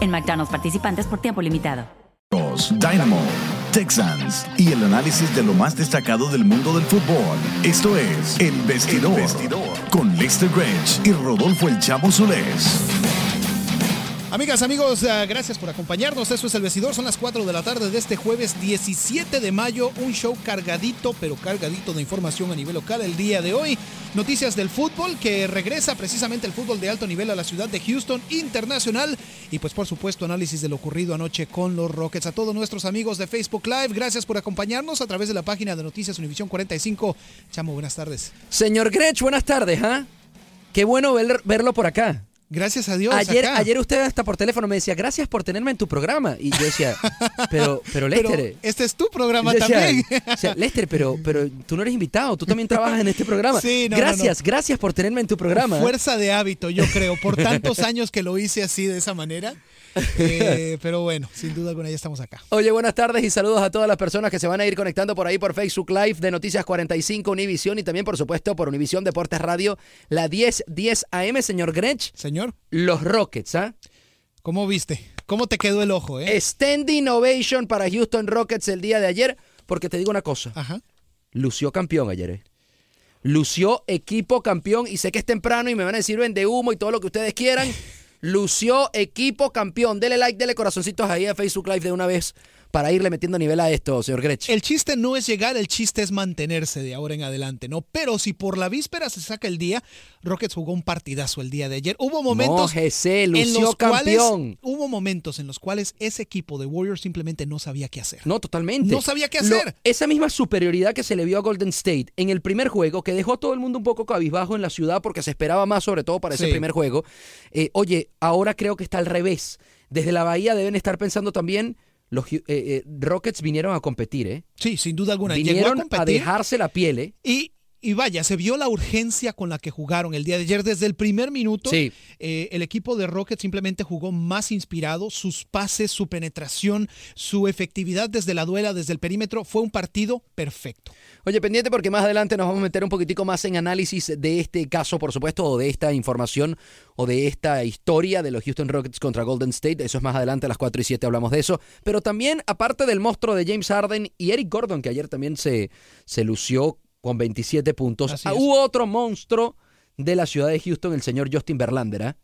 En McDonald's participantes por tiempo limitado. Dynamo, Texans y el análisis de lo más destacado del mundo del fútbol. Esto es El Vestidor, con Lester Grange y Rodolfo El Chavo Solés. Amigas, amigos, uh, gracias por acompañarnos. Eso es El Vestidor. Son las 4 de la tarde de este jueves 17 de mayo. Un show cargadito, pero cargadito de información a nivel local el día de hoy. Noticias del fútbol que regresa precisamente el fútbol de alto nivel a la ciudad de Houston Internacional. Y pues por supuesto análisis de lo ocurrido anoche con los Rockets. A todos nuestros amigos de Facebook Live, gracias por acompañarnos a través de la página de Noticias Univisión 45. Chamo, buenas tardes. Señor Grech, buenas tardes, ¿ah? Qué bueno ver- verlo por acá. Gracias a Dios. Ayer, acá. ayer usted hasta por teléfono me decía, gracias por tenerme en tu programa. Y yo decía, pero, pero Pero Lester. este es tu programa decía- también. o sea, Lester, pero, pero tú no eres invitado, tú también trabajas en este programa. Sí, no, no, gracias, gracias por tenerme en tu programa. Fuerza de hábito, yo creo, por tantos años que lo hice así de esa manera. Eh, pero bueno, sin duda alguna ya estamos acá. Oye, buenas tardes y saludos a todas las personas que se van a ir conectando por ahí por Facebook Live de Noticias 45 Univisión y también, por supuesto, por Univisión Deportes Radio, la 1010 10 AM, señor Grench. Señor. Los Rockets, ¿ah? ¿Cómo viste? ¿Cómo te quedó el ojo, eh? Standing ovation para Houston Rockets el día de ayer, porque te digo una cosa. Ajá. Lució campeón ayer, ¿eh? Lució equipo campeón y sé que es temprano y me van a decir vende humo y todo lo que ustedes quieran. Lució equipo campeón. Dele like, dele corazoncitos ahí a Facebook Live de una vez para irle metiendo nivel a esto, señor Grech. El chiste no es llegar, el chiste es mantenerse de ahora en adelante, ¿no? Pero si por la víspera se saca el día, Rockets jugó un partidazo el día de ayer. Hubo momentos Mójese, en los cuales campeón. hubo momentos en los cuales ese equipo de Warriors simplemente no sabía qué hacer. No, totalmente. No sabía qué Lo- hacer. esa misma superioridad que se le vio a Golden State en el primer juego, que dejó a todo el mundo un poco cabizbajo en la ciudad porque se esperaba más, sobre todo para ese Sí. primer juego. Eh, oye, ahora creo que está al revés. Desde la Bahía deben estar pensando también. Los eh, eh, Rockets vinieron a competir, ¿eh? Sí, sin duda alguna. A Vinieron a, competir. dejarse la piel, ¿eh? Y, y vaya, se vio la urgencia con la que jugaron el día de ayer. Desde el primer minuto, Sí. eh, el equipo de Rockets simplemente jugó más inspirado. Sus pases, su penetración, su efectividad desde la duela, desde el perímetro, fue un partido perfecto. Oye, pendiente porque más adelante nos vamos a meter un poquitico más en análisis de este caso, por supuesto, o de esta información o de esta historia de los Houston Rockets contra Golden State. Eso es más adelante a las 4 y 7 hablamos de eso. Pero también, aparte del monstruo de James Harden y Eric Gordon, que ayer también se, se lució con 27 puntos, Así ah, hubo otro monstruo de la ciudad de Houston, el señor Justin Verlander. ¿ah?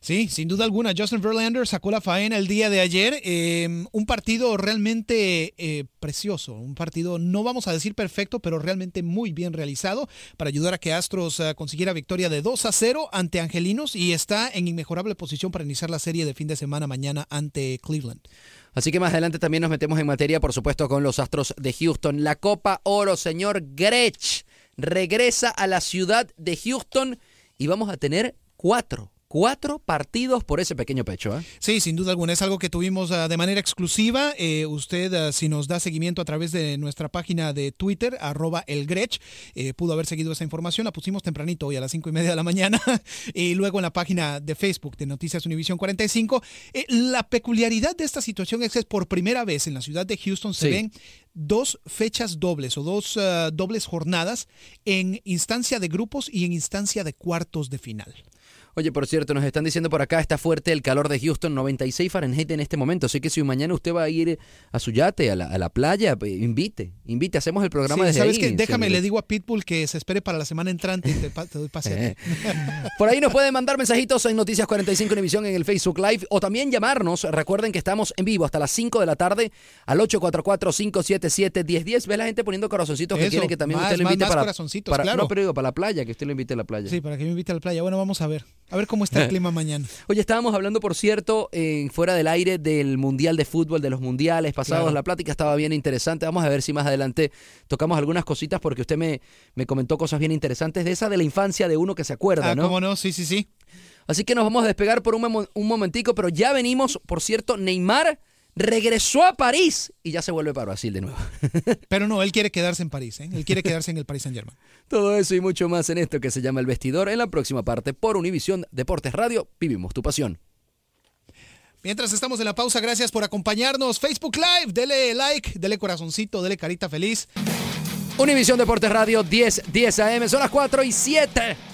Sí, sin duda alguna. Justin Verlander sacó la faena el día de ayer. Eh, un partido realmente eh, precioso. Un partido, no vamos a decir perfecto, pero realmente muy bien realizado para ayudar a que Astros eh, consiguiera victoria de 2 a 0 ante Angelinos y está en inmejorable posición para iniciar la serie de fin de semana mañana ante Cleveland. Así que más adelante también nos metemos en materia, por supuesto, con los Astros de Houston. La Copa Oro, señor Grech, regresa a la ciudad de Houston y vamos a tener cuatro, Cuatro partidos por ese pequeño pecho. ¿eh? Sí, sin duda alguna. Es algo que tuvimos uh, de manera exclusiva. Eh, usted, uh, si nos da seguimiento a través de nuestra página de Twitter, arroba el Grech, eh, pudo haber seguido esa información. La pusimos tempranito hoy a las cinco y media de la mañana. y luego en la página de Facebook de Noticias Univisión 45. Eh, la peculiaridad de esta situación es que por primera vez en la ciudad de Houston se Sí. ven dos fechas dobles o dos uh, dobles jornadas en instancia de grupos y en instancia de cuartos de final. Oye, por cierto, nos están diciendo por acá, está fuerte el calor de Houston, 96 Fahrenheit en este momento. Así que si mañana usted va a ir a su yate, a la, a la playa, pues, invite, invite, hacemos el programa Sí, desde ¿Sabes ahí. qué? Déjame, señor. le digo a Pitbull que se espere para la semana entrante y te, doy pase. Por ahí nos pueden mandar mensajitos en Noticias 45 Univisión en el Facebook Live o también llamarnos. Recuerden que estamos en vivo hasta las 5 de la tarde al 844-577-1010. Ve la gente poniendo corazoncitos que quieren que también más, usted lo invite más para, corazoncitos, para- claro. No, pero digo, para la playa, que usted lo invite a la playa. Sí, para que me invite a la playa. Bueno, vamos a ver. A ver cómo está el clima mañana. Oye, estábamos hablando, por cierto, eh, fuera del aire del Mundial de Fútbol, de los Mundiales pasados. Claro. La plática estaba bien interesante. Vamos a ver si más adelante tocamos algunas cositas porque usted me, me comentó cosas bien interesantes de esa de la infancia de uno que se acuerda, Ah, ¿no? ¿cómo no? Sí, sí, sí. Así que nos vamos a despegar por un, un momentico, pero ya venimos. Por cierto, Neymar regresó a París y ya se vuelve para Brasil de nuevo. Pero no, él quiere quedarse en París. ¿eh? Él quiere quedarse en el Paris Saint Germain. Todo eso y mucho más en esto que se llama El Vestidor en la próxima parte por Univisión Deportes Radio. Vivimos tu pasión. Mientras estamos en la pausa, gracias por acompañarnos. Facebook Live, dele like, dele corazoncito, dele carita feliz. Univisión Deportes Radio 10, 10 AM, son las 4 y 7.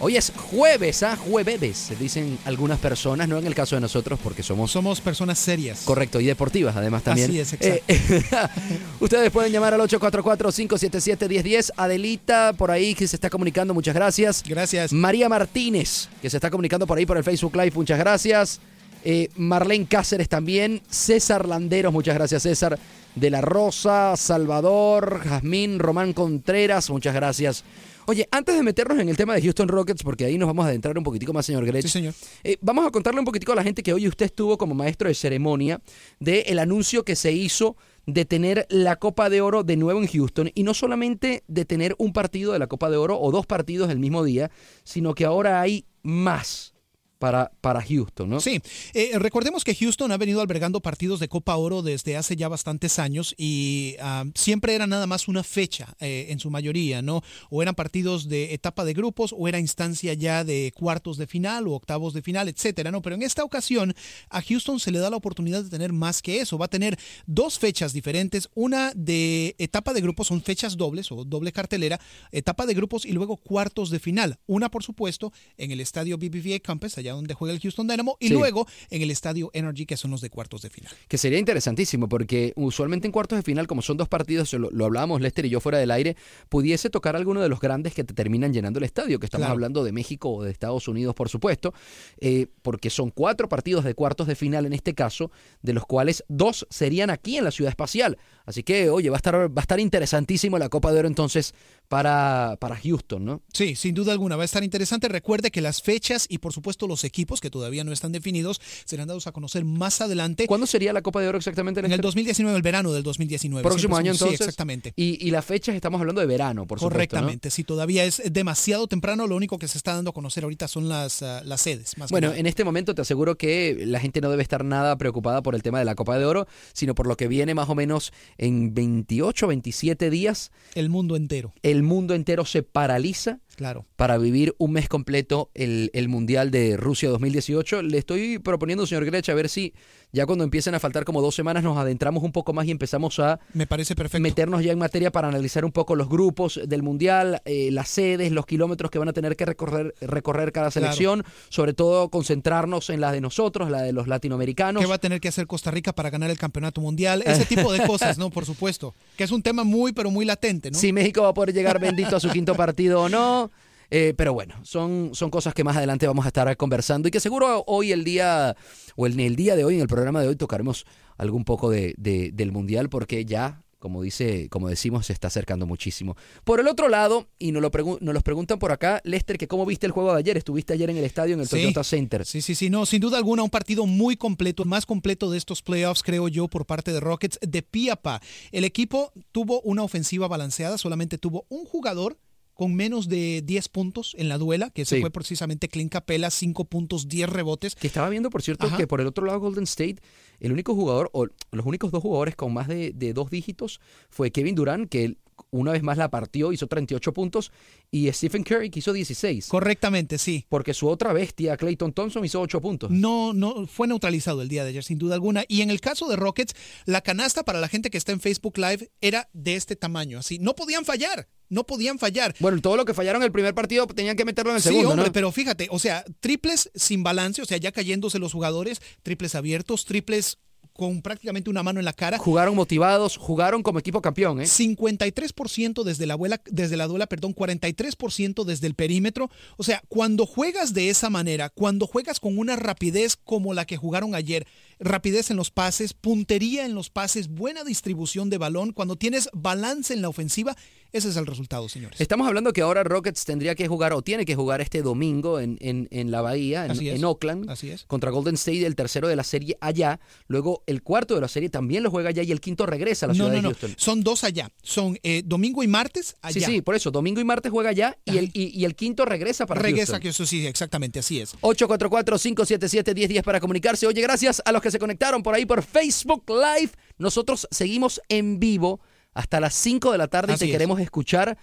Hoy es jueves, ¿ah? Jueves, se dicen algunas personas, no en el caso de nosotros porque somos Somos personas serias. Correcto, y deportivas además también. Así es, exacto. Eh, ustedes pueden llamar al 844-577-1010. Adelita, por ahí que se está comunicando, muchas gracias. Gracias. María Martínez, que se está comunicando por ahí por el Facebook Live, muchas gracias. Eh, Marlene Cáceres también. César Landeros, muchas gracias César. De la Rosa, Salvador, Jazmín, Román Contreras, muchas gracias. Oye, antes de meternos en el tema de Houston Rockets, porque ahí nos vamos a adentrar un poquitico más, señor Grech. Sí, señor. Eh, vamos a contarle un poquitico a la gente que hoy usted estuvo como maestro de ceremonia del anuncio que se hizo de tener la Copa de Oro de nuevo en Houston y no solamente de tener un partido de la Copa de Oro o dos partidos el mismo día, sino que ahora hay más para, para Houston, ¿no? Sí, eh, recordemos que Houston ha venido albergando partidos de Copa Oro desde hace ya bastantes años y ah, siempre era nada más una fecha eh, en su mayoría, ¿no? O eran partidos de etapa de grupos o era instancia ya de cuartos de final o octavos de final, etcétera, ¿no? Pero en esta ocasión a Houston se le da la oportunidad de tener más que eso. Va a tener dos fechas diferentes, una de etapa de grupos, son fechas dobles o doble cartelera, etapa de grupos y luego cuartos de final. Una, por supuesto, en el estadio BBVA Campus, allá donde juega el Houston Dynamo, y Sí. luego en el estadio Energy, que son los de cuartos de final. Que sería interesantísimo, porque usualmente en cuartos de final, como son dos partidos, lo, lo hablábamos Lester y yo fuera del aire, pudiese tocar alguno de los grandes que te terminan llenando el estadio, que estamos Claro. hablando de México o de Estados Unidos, por supuesto, eh, porque son cuatro partidos de cuartos de final en este caso, de los cuales dos serían aquí en la ciudad espacial. Así que, oye, va a estar, va a estar interesantísimo la Copa de Oro entonces para, para Houston, ¿no? Sí, sin duda alguna, va a estar interesante. Recuerde que las fechas y por supuesto los equipos que todavía no están definidos serán dados a conocer más adelante. ¿Cuándo sería la Copa de Oro exactamente? En el Lester? 2019, el verano del 2019. Próximo año entonces. Sí, exactamente. Y, y las fechas estamos hablando de verano, por supuesto. ¿no? Correctamente, si todavía es demasiado temprano, lo único que se está dando a conocer ahorita son las, ah, las sedes. Más Bueno, en este momento te aseguro que la gente no debe estar nada preocupada por el tema de la Copa de Oro, sino por lo que viene más o menos en 28, 27 días. el mundo entero, El mundo entero se paraliza claro. para vivir un mes completo el, el Mundial de Rusia 2018. Le estoy proponiendo, señor Grech, a ver si ya cuando empiecen a faltar como dos semanas nos adentramos un poco más y empezamos a Me parece perfecto. meternos ya en materia para analizar un poco los grupos del Mundial, eh, las sedes, los kilómetros que van a tener que recorrer, recorrer cada Claro. selección, sobre todo concentrarnos en la de nosotros, la de los latinoamericanos. ¿Qué va a tener que hacer Costa Rica para ganar el campeonato mundial? Ese tipo de cosas, ¿no? Por supuesto. Que es un tema muy, pero muy latente, ¿no? Si México va a poder llegar bendito a su quinto partido o no. Eh, pero bueno, son, son cosas que más adelante vamos a estar conversando y que seguro hoy el día, o en el día de hoy, en el programa de hoy, tocaremos algún poco de, de- del Mundial porque ya, como dice, como decimos, se está acercando muchísimo. Por el otro lado, y nos lo, pregu- nos los preguntan por acá, Lester, que cómo viste el juego de ayer, estuviste ayer en el estadio en el Sí. Toyota Center. Sí, sí, sí, no, sin duda alguna un partido muy completo, más completo de estos playoffs, creo yo, por parte de Rockets, de pie a pa. El equipo tuvo una ofensiva balanceada, solamente tuvo un jugador con menos de 10 puntos en la duela, que se Sí. fue precisamente Clint Capela, 5 puntos, 10 rebotes. Que estaba viendo, por cierto, Ajá. que por el otro lado Golden State, el único jugador, o los únicos dos jugadores con más de, de dos dígitos fue Kevin Durant, que una vez más la partió, hizo 38 puntos, y Stephen Curry, que hizo 16. Correctamente, sí. Porque su otra bestia, Clayton Thompson, hizo 8 puntos. No, no, fue neutralizado el día de ayer, sin duda alguna. Y en el caso de Rockets, la canasta para la gente que está en Facebook Live era de este tamaño, así. No podían fallar, no podían fallar. Bueno, todo lo que fallaron el primer partido tenían que meterlo en el Sí, segundo, hombre, ¿no? pero fíjate, o sea, triples sin balance, o sea, ya cayéndose los jugadores, triples abiertos, triples con prácticamente una mano en la cara. Jugaron motivados, jugaron como equipo campeón, ¿eh? 53% desde la, abuela, desde la duela, perdón, 43% desde el perímetro. O sea, cuando juegas de esa manera, cuando juegas con una rapidez como la que jugaron ayer, rapidez en los pases, puntería en los pases, buena distribución de balón, cuando tienes balance en la ofensiva, ese es el resultado, señores. Estamos hablando que ahora Rockets tendría que jugar o tiene que jugar este domingo en, en, en la Bahía, en, en Oakland, Así es. contra Golden State, el tercero de la serie allá. Luego el cuarto de la serie también lo juega allá y el quinto regresa a la No, ciudad no, de no. Houston. Son dos allá. Son eh, domingo y martes Sí, allá. sí, por eso, domingo y martes juega allá y el, y, y el quinto regresa para Regresa, Houston. que eso sí, exactamente, así es. 844-577-1010 para comunicarse. Oye, gracias a los que se conectaron por ahí por Facebook Live. Nosotros seguimos en vivo hasta las 5 de la tarde y te es. queremos escuchar.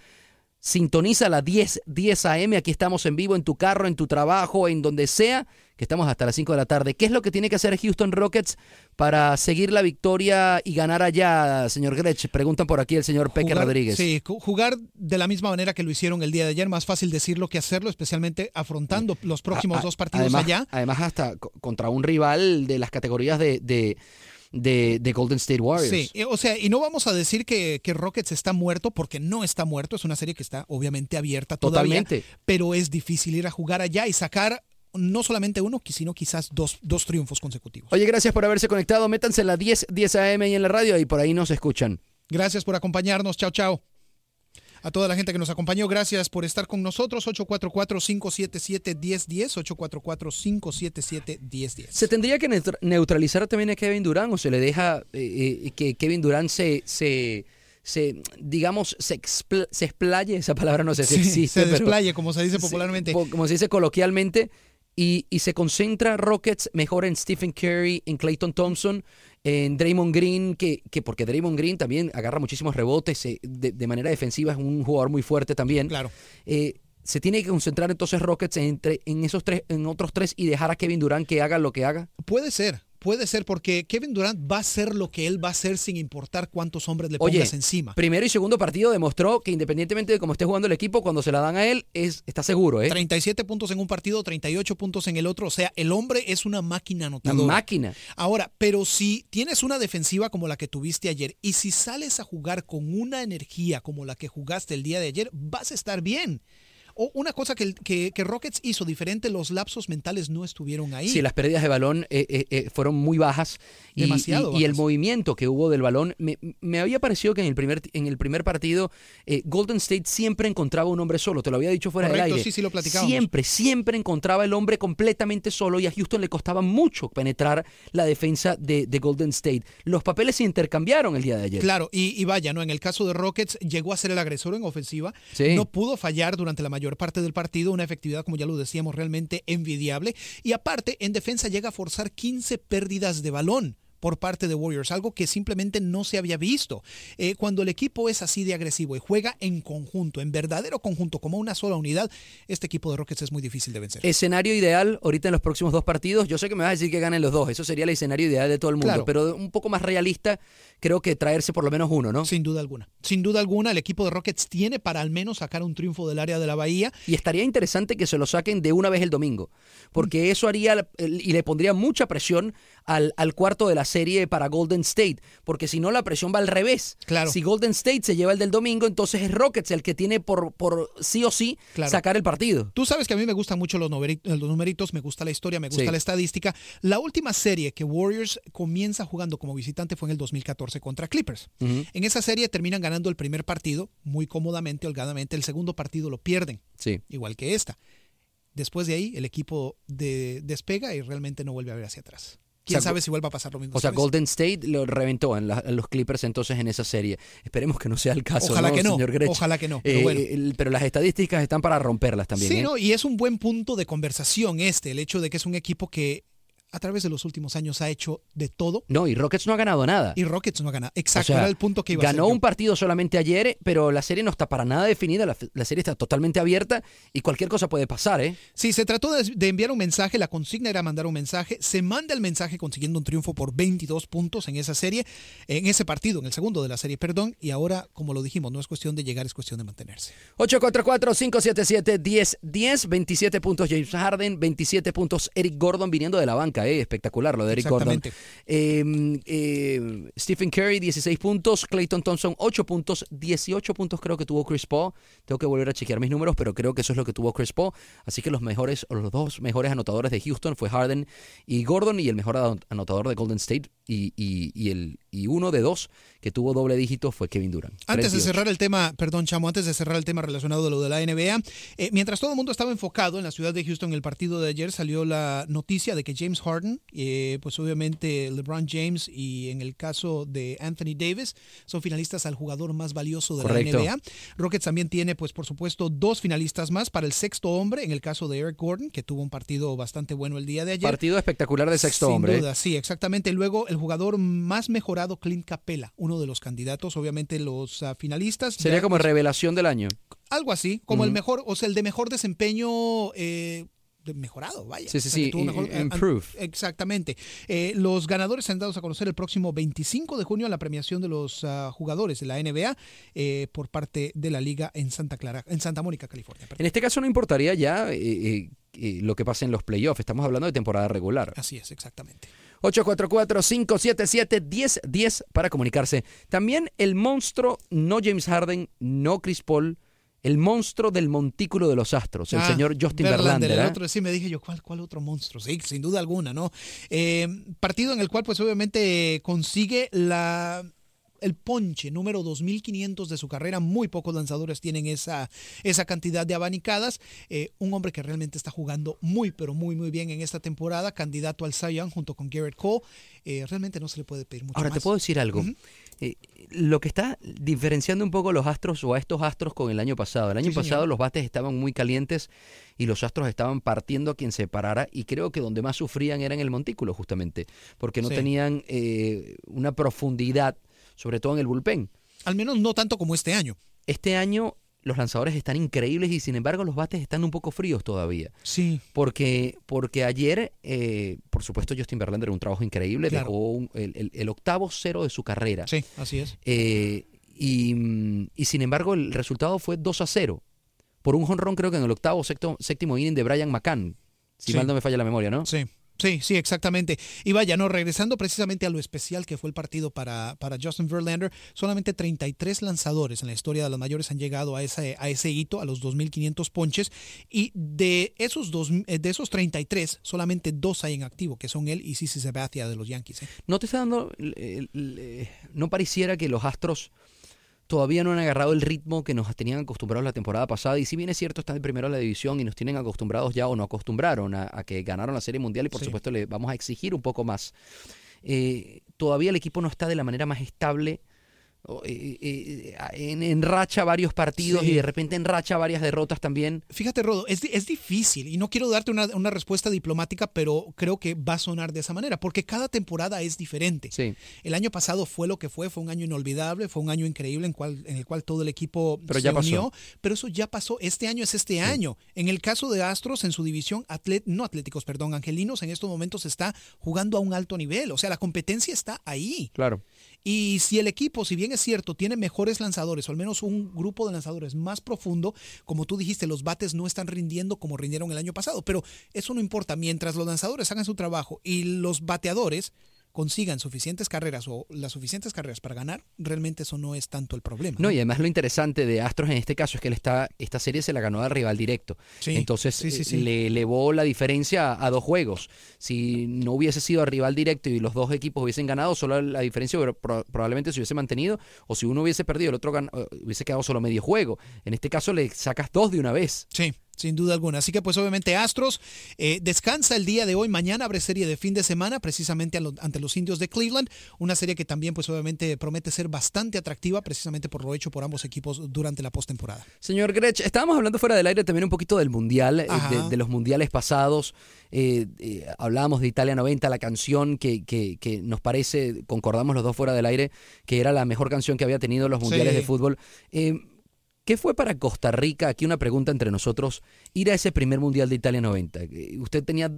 Sintoniza la 10, 10 AM. Aquí estamos en vivo en tu carro, en tu trabajo, en donde sea, que estamos hasta las 5 de la tarde. ¿Qué es lo que tiene que hacer Houston Rockets para seguir la victoria y ganar allá, señor Grech? Preguntan por aquí el señor Peque Jugar- Rodríguez. Sí, ju- jugar de la misma manera que lo hicieron el día de ayer, más fácil decirlo que hacerlo, especialmente afrontando los próximos A- a- dos partidos además, allá. Además, hasta co- contra un rival de las categorías de, de, de- de Golden State Warriors. Sí, o sea, y no vamos a decir que, que Rockets está muerto porque no está muerto, es una serie que está obviamente abierta todavía, Totalmente. pero es difícil ir a jugar allá y sacar no solamente uno, sino quizás dos, dos triunfos consecutivos. Oye, gracias por haberse conectado. Métanse en la 10, 10 AM y en la radio y por ahí nos escuchan. Gracias por acompañarnos, chao, chao. A toda la gente que nos acompañó, gracias por estar con nosotros. 844-577-1010, 844-577-1010. ¿Se tendría que neutra- neutralizar también a Kevin Durant o se le deja eh, eh, que Kevin Durant se, se, se, digamos, se, se explaye? Esa palabra no sé si Sí, existe. se pero- desplaye, como se dice popularmente. po- como se dice coloquialmente, y, y se concentra Rockets mejor en Stephen Curry, en Clayton Thompson, en Draymond Green, que, que porque Draymond Green también agarra muchísimos rebotes, eh, de, de manera defensiva es un jugador muy fuerte también. Claro. Eh, se tiene que concentrar entonces Rockets entre, en esos tres, en otros tres y dejar a Kevin Durant que haga lo que haga. Puede ser, puede ser, porque Kevin Durant va a hacer lo que él va a hacer sin importar cuántos hombres le Oye, pongas encima. primero y segundo partido demostró que independientemente de cómo esté jugando el equipo, cuando se la dan a él, es, está seguro, ¿eh? 37 puntos en un partido, 38 puntos en el otro. O sea, el hombre es una máquina Una anotadora. máquina. Ahora, pero si tienes una defensiva como la que tuviste ayer y si sales a jugar con una energía como la que jugaste el día de ayer, vas a estar bien. O una cosa que, que, que Rockets hizo diferente, los lapsos mentales no estuvieron ahí. Sí, las pérdidas de balón eh, eh, eh, fueron muy bajas. Y, Demasiado y- y el movimiento que hubo del balón, me, me había parecido que en el primer, en el primer partido eh, Golden State siempre encontraba un hombre solo. Te lo había dicho fuera Correcto, del aire. sí, sí, lo. Siempre, siempre encontraba el hombre completamente solo y a Houston le costaba mucho penetrar la defensa de, de Golden State. Los papeles se intercambiaron el día de ayer. Claro, y, y vaya, ¿no? En el caso de Rockets, llegó a ser el agresor en ofensiva. Sí. No pudo fallar durante la mayor parte del partido, una efectividad, como ya lo decíamos, realmente envidiable. Y aparte, en defensa llega a forzar 15 pérdidas de balón por parte de Warriors, algo que simplemente no se había visto. Eh, cuando el equipo es así de agresivo y juega en conjunto, en verdadero conjunto, como una sola unidad, este equipo de Rockets es muy difícil de vencer. Escenario ideal ahorita en los próximos dos partidos. Yo sé que me vas a decir que ganen los dos. Eso sería el escenario ideal de todo el mundo. Claro. Pero un poco más realista, creo que traerse por lo menos uno, ¿no? Sin duda alguna. Sin duda alguna, el equipo de Rockets tiene para al menos sacar un triunfo del área de la Bahía. Y estaría interesante que se lo saquen de una vez el domingo, porque eso haría y le pondría mucha presión al, al cuarto de la serie para Golden State, porque si no la presión va al revés. Claro. Si Golden State se lleva el del domingo, entonces es Rockets el que tiene por, por sí o sí Claro. sacar el partido. Tú sabes que a mí me gustan mucho los, los numeritos, me gusta la historia, me gusta Sí. la estadística. La última serie que Warriors comienza jugando como visitante fue en el 2014 contra Clippers. En esa serie terminan ganando el primer partido muy cómodamente, holgadamente. El segundo partido lo pierden, Sí. igual que esta. Después de ahí, el equipo de- despega y realmente no vuelve a ver hacia atrás. Quién O sea, sabe si vuelva a pasar lo mismo. O sea. Golden State lo reventó en, la- en los Clippers entonces en esa serie. Esperemos que no sea el caso. Ojalá ¿no, que no, señor Grech? ojalá que no, pero Eh, bueno. el- pero las estadísticas están para romperlas también. Sí, ¿eh? ¿no? Y es un buen punto de conversación este, el hecho de que es un equipo que a través de los últimos años ha hecho de todo No, y Rockets no ha ganado nada. y Rockets no ha ganado. O Exacto, sea, era el punto que iba a ganó hacer yo. un partido solamente ayer, pero la serie no está para nada definida, la, la serie está totalmente abierta y cualquier cosa puede pasar, ¿eh? Sí, se trató de, de enviar un mensaje, la consigna era mandar un mensaje, se manda el mensaje consiguiendo un triunfo por 22 puntos en esa serie, en ese partido, en el segundo de la serie, perdón, y ahora, como lo dijimos, no es cuestión de llegar, es cuestión de mantenerse. 844-577-1010, 27 puntos James Harden, 27 puntos Eric Gordon viniendo de la banca, ¿eh? espectacular lo de Eric Gordon. Eh, eh, Stephen Curry, 16 puntos, Clayton Thompson, 8 puntos, 18 puntos creo que tuvo Chris Paul. Tengo que volver a chequear mis números, pero creo que eso es lo que tuvo Chris Paul. Así que los mejores, o los dos mejores anotadores de Houston fue Harden y Gordon, y el mejor ano- anotador de Golden State y, y- y el, y uno de dos que tuvo doble dígito fue Kevin Durant. Antes de 38. cerrar el tema, perdón, Chamo, antes de cerrar el tema relacionado de lo de la NBA, eh, mientras todo el mundo estaba enfocado en la ciudad de Houston, el partido de ayer salió la noticia de que James Harden, eh, pues obviamente LeBron James y en el caso de Anthony Davis son finalistas al jugador más valioso de Correcto. la NBA. Rockets también tiene, pues por supuesto, dos finalistas más para el sexto hombre, en el caso de Eric Gordon, que tuvo un partido bastante bueno el día de ayer. Partido espectacular de sexto Sin hombre. ¿eh? duda, sí, exactamente. Luego, el jugador más mejorado, Clint Capella, uno de los candidatos, obviamente los ah, finalistas. Sería Ya, como pues, revelación del año. algo así, como el mejor, o sea, el de mejor desempeño. eh, mejorado, vaya. Sí, sí, O sea, que sí, mejor- i- improve. Exactamente. Eh, los ganadores serán dados a conocer el próximo 25 de junio en la premiación de los ah, jugadores de la NBA eh, por parte de la liga en Santa Clara, en Santa Mónica, California. perdón. En este caso no importaría ya eh, eh, eh, lo que pase en los playoffs. Estamos hablando de temporada regular. Así es, exactamente. 844-577-1010 para comunicarse. También el monstruo, no James Harden, no Chris Paul, el monstruo del montículo de los astros, el Ah, señor Justin Verlander, Verlander. el ¿eh? otro, sí, me dije yo, ¿cuál, cuál otro monstruo? Sí, sin duda alguna, ¿no? Eh, partido en el cual, pues obviamente consigue la el ponche número 2500 de su carrera. Muy pocos lanzadores tienen esa, esa cantidad de abanicadas. Eh, un hombre que realmente está jugando muy, pero muy, muy bien en esta temporada. Candidato al Cy Young junto con Garrett Cole. Eh, realmente no se le puede pedir mucho Ahora, más. te puedo decir algo. Eh, lo que está diferenciando un poco los astros o a estos astros con el año pasado. El año Sí, señor. pasado los bates estaban muy calientes y los astros estaban partiendo a quien se parara y creo que donde más sufrían era en el montículo justamente, porque no Sí. tenían una profundidad, sobre todo en el bullpen. Al menos no tanto como este año. Este año los lanzadores están increíbles y sin embargo los bates están un poco fríos todavía. Sí. Porque, porque ayer, eh, por supuesto, Justin Verlander un trabajo increíble, Claro. dejó un- el, el- el octavo cero de su carrera. Sí, así es. Eh, y, mm, y sin embargo, el resultado fue 2 a 0. Por un jonrón, creo que en el octavo, sexto, séptimo inning de Brian McCann. Si Sí. mal no me falla la memoria, ¿no? Sí. Sí, sí, exactamente. Y vaya, no, regresando precisamente a lo especial que fue el partido para, para Justin Verlander, solamente 33 lanzadores en la historia de las mayores han llegado a ese, a ese hito, a los 2.500 ponches, y de esos, dos, eh, de esos 33, solamente dos hay en activo, que son él y Sisi Sabathia de los Yankees. ¿eh? No te está dando. eh, no pareciera que los Astros todavía no han agarrado el ritmo que nos tenían acostumbrados la temporada pasada. Y si bien es cierto, están de primero en la división y nos tienen acostumbrados ya o no acostumbraron a, a que ganaron la Serie Mundial y por Sí. supuesto le vamos a exigir un poco más. Eh, todavía el equipo no está de la manera más estable. Eh, eh, en, en racha varios partidos Sí. y de repente en racha varias derrotas también. Fíjate, Rodo, es, es difícil y no quiero darte una, una respuesta diplomática, pero creo que va a sonar de esa manera, porque cada temporada es diferente. Sí. El año pasado fue lo que fue, fue un año inolvidable, fue un año increíble en, cual, en el cual todo el equipo Pero se ya pasó. unió, pero eso ya pasó, este año es este año. En el caso de Astros, en su división, atlet, no Atléticos, perdón, Angelinos, en estos momentos está jugando a un alto nivel, o sea, la competencia está ahí. Claro. Y si el equipo, si bien es cierto, tiene mejores lanzadores, o al menos un grupo de lanzadores más profundo, como tú dijiste, los bates no están rindiendo como rindieron el año pasado, pero eso no importa, mientras los lanzadores hagan su trabajo y los bateadores consigan suficientes carreras o las suficientes carreras para ganar, realmente eso no es tanto el problema. No, y además lo interesante de Astros en este caso es que él está, esta serie se la ganó al rival directo. Sí, Entonces sí, sí, eh, le elevó la diferencia a, dos juegos. Si no hubiese sido al rival directo y los dos equipos hubiesen ganado, solo la diferencia probablemente se hubiese mantenido, o si uno hubiese perdido, el otro eh, hubiese quedado solo medio juego. En este caso le sacas dos de una vez. Sí, Sin duda alguna. Así que pues obviamente Astros eh, descansa el día de hoy. Mañana abre serie de fin de semana precisamente ante los indios de Cleveland. Una serie que también pues obviamente promete ser bastante atractiva precisamente por lo hecho por ambos equipos durante la postemporada. Señor Grech, estábamos hablando fuera del aire también un poquito del mundial, eh, de, los mundiales pasados. Eh, hablábamos de Italia 90, la canción que, que, nos parece, concordamos los dos fuera del aire, que era la mejor canción que había tenido los mundiales de fútbol. ¿Qué fue para Costa Rica, aquí una pregunta entre nosotros, ir a ese primer Mundial de Italia 90? Usted tenía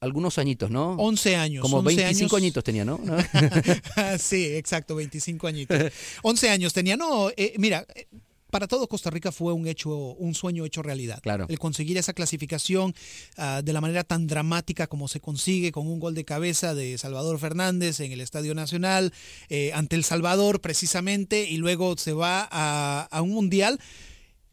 algunos añitos, ¿no? 11 años. Como 25 añitos tenía, ¿no? sí, exacto, 25 añitos. 11 años tenía. No, eh, mira, para todo Costa Rica fue un hecho, un sueño hecho realidad. Claro. El conseguir esa clasificación ah, de la manera tan dramática como se consigue con un gol de cabeza de Salvador Fernández en el Estadio Nacional eh, ante El Salvador precisamente y luego se va a, a un mundial